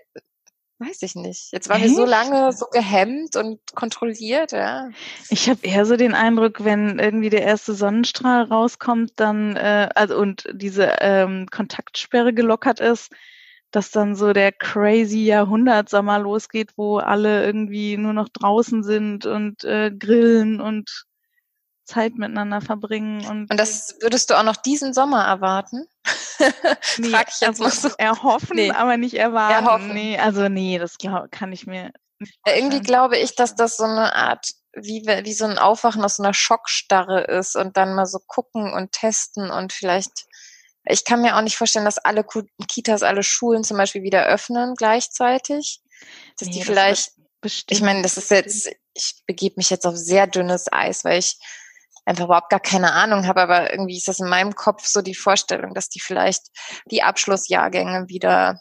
Speaker 2: weiß ich nicht. Jetzt waren wir so
Speaker 1: Echt?
Speaker 2: lange so gehemmt und kontrolliert, ja.
Speaker 1: Ich habe eher so den Eindruck, wenn irgendwie der erste Sonnenstrahl rauskommt, dann äh, also und diese ähm, Kontaktsperre gelockert ist, dass dann so der crazy Jahrhundertsommer losgeht, wo alle irgendwie nur noch draußen sind und äh, grillen und Zeit miteinander verbringen und,
Speaker 2: Und das würdest du auch noch diesen Sommer erwarten?
Speaker 1: nee,
Speaker 2: frag ich jetzt
Speaker 1: also
Speaker 2: mal so.
Speaker 1: erhoffen,
Speaker 2: Nee.
Speaker 1: aber nicht erwarten.
Speaker 2: Erhoffen.
Speaker 1: Nee, also nee, das glaub, kann ich mir nicht
Speaker 2: Ja, irgendwie glaube ich, dass das so eine Art, wie, wie so ein Aufwachen aus so einer Schockstarre ist und dann mal so gucken und testen und vielleicht, ich kann mir auch nicht vorstellen, dass alle Kitas, alle Schulen zum Beispiel wieder öffnen gleichzeitig. Dass
Speaker 1: Nee,
Speaker 2: die
Speaker 1: das
Speaker 2: vielleicht,
Speaker 1: bestimmt.
Speaker 2: ich meine, das ist jetzt, ich begebe mich jetzt auf sehr dünnes Eis, weil ich einfach überhaupt gar keine Ahnung habe, aber irgendwie ist das in meinem Kopf so die Vorstellung, dass die vielleicht die Abschlussjahrgänge wieder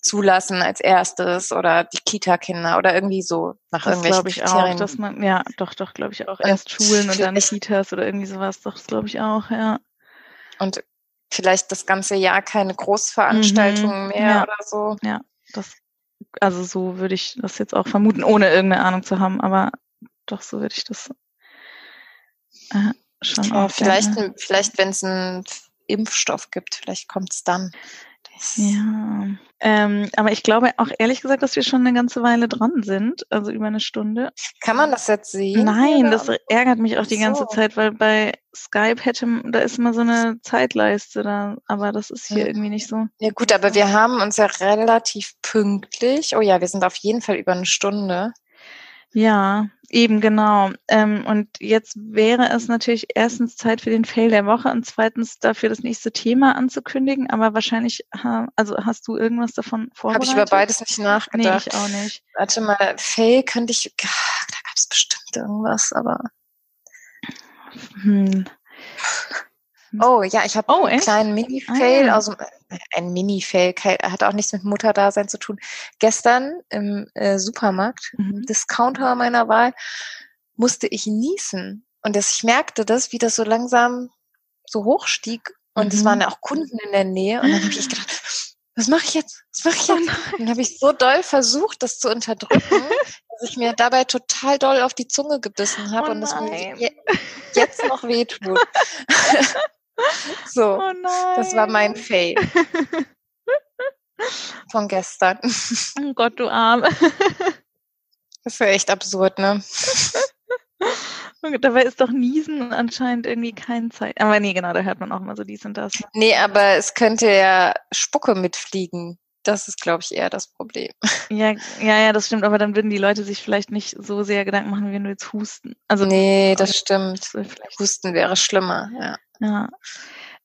Speaker 2: zulassen als erstes oder die Kita-Kinder oder irgendwie so nach
Speaker 1: Das
Speaker 2: irgendwelchen
Speaker 1: glaube ich auch,
Speaker 2: Kriterien.
Speaker 1: dass man, ja, doch, doch, glaube ich auch.
Speaker 2: Und
Speaker 1: Erst Schulen und dann Kitas oder irgendwie sowas, doch, das glaube ich auch, ja.
Speaker 2: und vielleicht das ganze Jahr keine Großveranstaltungen
Speaker 1: Mhm,
Speaker 2: mehr
Speaker 1: ja.
Speaker 2: oder so.
Speaker 1: Das, also so würde ich das jetzt auch vermuten, ohne irgendeine Ahnung zu haben, aber doch, so würde ich das äh, schon
Speaker 2: Ja,
Speaker 1: auch
Speaker 2: vielleicht, vielleicht wenn es einen Impfstoff gibt, vielleicht kommt es dann.
Speaker 1: Ja, ähm, aber ich glaube auch ehrlich gesagt, dass wir schon eine ganze Weile dran sind, also über eine Stunde.
Speaker 2: Kann man das jetzt sehen?
Speaker 1: Nein,
Speaker 2: oder?
Speaker 1: das ärgert mich auch die ganze
Speaker 2: So.
Speaker 1: Zeit, weil bei Skype hätte, da ist immer so eine Zeitleiste da, aber das ist hier
Speaker 2: Mhm.
Speaker 1: irgendwie nicht so.
Speaker 2: Ja gut, aber wir haben uns ja relativ pünktlich. Oh ja, wir sind auf jeden Fall über eine Stunde.
Speaker 1: Ja, eben genau. Ähm, und jetzt wäre es natürlich erstens Zeit für den Fail der Woche und zweitens dafür das nächste Thema anzukündigen. Aber wahrscheinlich, ha, also hast du irgendwas davon
Speaker 2: Habe
Speaker 1: vorbereitet?
Speaker 2: ich über beides nicht
Speaker 1: Nee,
Speaker 2: nachgedacht.
Speaker 1: ich auch nicht.
Speaker 2: Warte mal, Fail könnte ich, da gab es bestimmt irgendwas, aber. Hm. Oh ja, ich habe oh, einen echt? kleinen Mini-Fail, ah. aus dem, ein Mini-Fail, hat auch nichts mit Mutterdasein zu tun. Gestern im äh, Supermarkt, mhm. Discounter meiner Wahl, musste ich niesen. Und das, ich merkte das, wie das so langsam so hoch stieg. Und mhm. es waren ja auch Kunden in der Nähe. Und dann habe ich gedacht, was mache ich jetzt? Was mache ich oh jetzt? Oh dann habe ich so doll versucht, das zu unterdrücken, dass ich mir dabei total doll auf die Zunge gebissen habe oh und es mir je, jetzt noch wehtut. so, oh das war mein Fail. Von gestern.
Speaker 1: Oh Gott, du Arme.
Speaker 2: Das wäre echt absurd, ne?
Speaker 1: Dabei ist doch Niesen anscheinend irgendwie kein Zeit. Aber nee, genau, da hört man auch immer so dies und das.
Speaker 2: Nee, aber es könnte ja Spucke mitfliegen. Das ist, glaube ich, eher das Problem.
Speaker 1: Ja, ja, ja, das stimmt. Aber dann würden die Leute sich vielleicht nicht so sehr Gedanken machen, wenn du jetzt husten.
Speaker 2: Also nee, das stimmt. Vielleicht. Husten wäre schlimmer, ja.
Speaker 1: Ja.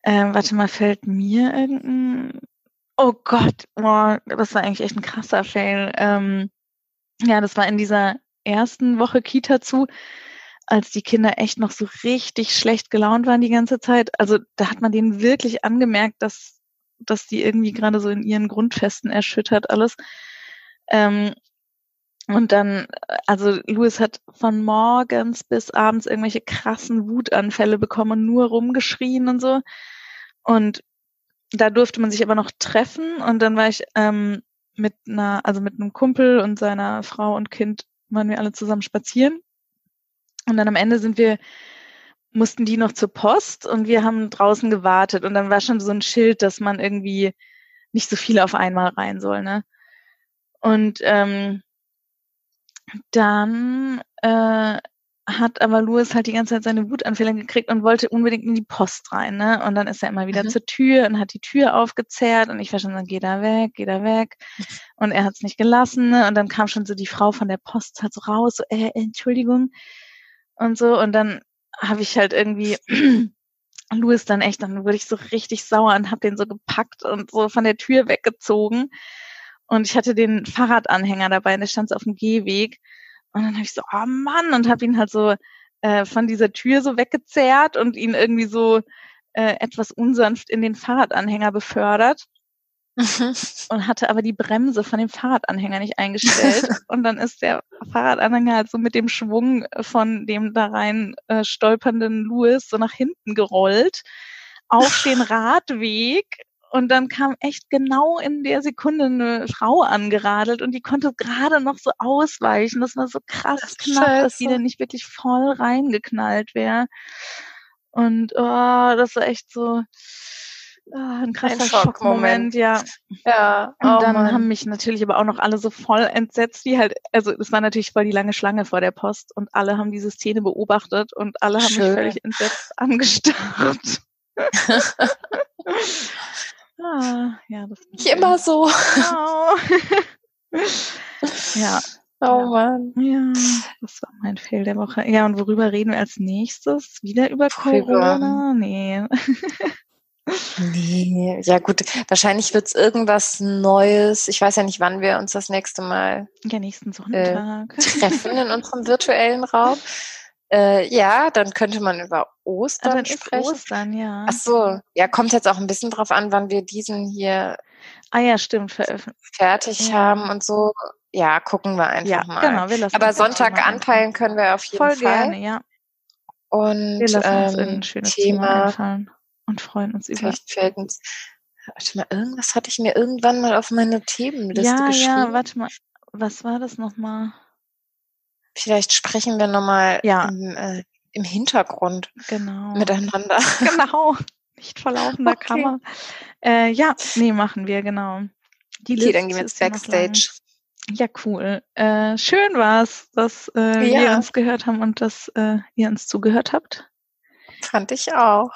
Speaker 1: Ähm, warte mal, fällt mir irgendein. Oh Gott, boah, das war eigentlich echt ein krasser Fail. Ähm, ja, das war in dieser ersten Woche Kita zu, als die Kinder echt noch so richtig schlecht gelaunt waren die ganze Zeit. Also da hat man denen wirklich angemerkt, dass, dass die irgendwie gerade so in ihren Grundfesten erschüttert alles. Ähm, und dann, also Louis hat von morgens bis abends irgendwelche krassen Wutanfälle bekommen und nur rumgeschrien und so. Und da durfte man sich aber noch treffen und dann war ich ähm, mit einer, also mit einem Kumpel und seiner Frau und Kind waren wir alle zusammen spazieren. Und dann am Ende sind wir, mussten die noch zur Post und wir haben draußen gewartet. Und dann war schon so ein Schild, dass man irgendwie nicht so viele auf einmal rein soll, ne? Und ähm, dann äh, hat aber Louis halt die ganze Zeit seine Wutanfälle gekriegt und wollte unbedingt in die Post rein, ne? Und dann ist er immer wieder mhm. zur Tür und hat die Tür aufgezerrt und ich war schon so, geh da weg, geh da weg. Und er hat es nicht gelassen, ne? Und dann kam schon so die Frau von der Post halt so raus, so, äh, Entschuldigung. Und so. Und dann habe ich halt irgendwie Louis dann echt, dann wurde ich so richtig sauer und hab den so gepackt und so von der Tür weggezogen. Und ich hatte den Fahrradanhänger dabei, und der stand so auf dem Gehweg. Und dann habe ich so, oh Mann, und habe ihn halt so äh, von dieser Tür so weggezerrt und ihn irgendwie so äh, etwas unsanft in den Fahrradanhänger befördert. Mhm. und hatte aber die Bremse von dem Fahrradanhänger nicht eingestellt. und dann ist der Fahrradanhänger halt so mit dem Schwung von dem da rein äh, stolpernden Louis so nach hinten gerollt auf den Radweg und dann kam echt genau in der Sekunde eine Frau angeradelt und die konnte gerade noch so ausweichen. Das war so krass das knapp, Scheiße. dass die dann nicht wirklich voll reingeknallt wäre. Und oh, das war echt so oh, ein krasser ein Schockmoment, ja. Ja. Und oh, dann Mann. haben mich natürlich aber auch noch alle so voll entsetzt, die halt, also es war natürlich voll die lange Schlange vor der Post und alle haben diese Szene beobachtet und alle haben Schön. mich völlig entsetzt angestarrt.
Speaker 2: Ah, ja, das ist immer so. Oh.
Speaker 1: ja.
Speaker 2: Oh ja. Mann.
Speaker 1: Ja, das war mein Fehl der Woche. Ja, und worüber reden wir als nächstes? Wieder über Corona? Nee.
Speaker 2: Nee, ja gut. Wahrscheinlich wird es irgendwas Neues. Ich weiß ja nicht, wann wir uns das nächste Mal
Speaker 1: ja, nächsten Sonntag.
Speaker 2: Äh, treffen in unserem virtuellen Raum. Äh, ja, dann könnte man über Ostern ah, dann sprechen.
Speaker 1: Ostern, ja.
Speaker 2: Ach so, ja, kommt jetzt auch ein bisschen drauf an, wann wir diesen hier
Speaker 1: ah, ja, stimmt,
Speaker 2: fertig ja. haben und so. Ja, gucken wir einfach ja, mal. Genau, wir lassen Aber Sonntag anpeilen können wir auf jeden
Speaker 1: Voll
Speaker 2: Fall.
Speaker 1: gerne, ja.
Speaker 2: Und wir lassen uns ähm, ein schönes Thema, Thema
Speaker 1: und freuen uns über.
Speaker 2: Fällt uns Warte mal, irgendwas hatte ich mir irgendwann mal auf meine Themenliste ja, geschrieben. Ja,
Speaker 1: warte mal. Was war das nochmal?
Speaker 2: Vielleicht sprechen wir nochmal ja. im, äh, im Hintergrund
Speaker 1: genau.
Speaker 2: miteinander.
Speaker 1: Genau, nicht vor laufender okay. Kamera. Äh, ja, nee, machen wir, genau.
Speaker 2: Die okay, dann gehen wir jetzt Backstage.
Speaker 1: Ja, cool. Äh, schön war's, dass äh, ja. wir uns gehört haben und dass äh, ihr uns zugehört habt.
Speaker 2: Fand ich auch.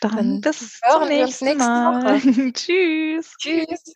Speaker 1: Dann, dann bis zum nächsten Mal.
Speaker 2: Woche.
Speaker 1: Tschüss.
Speaker 2: Tschüss.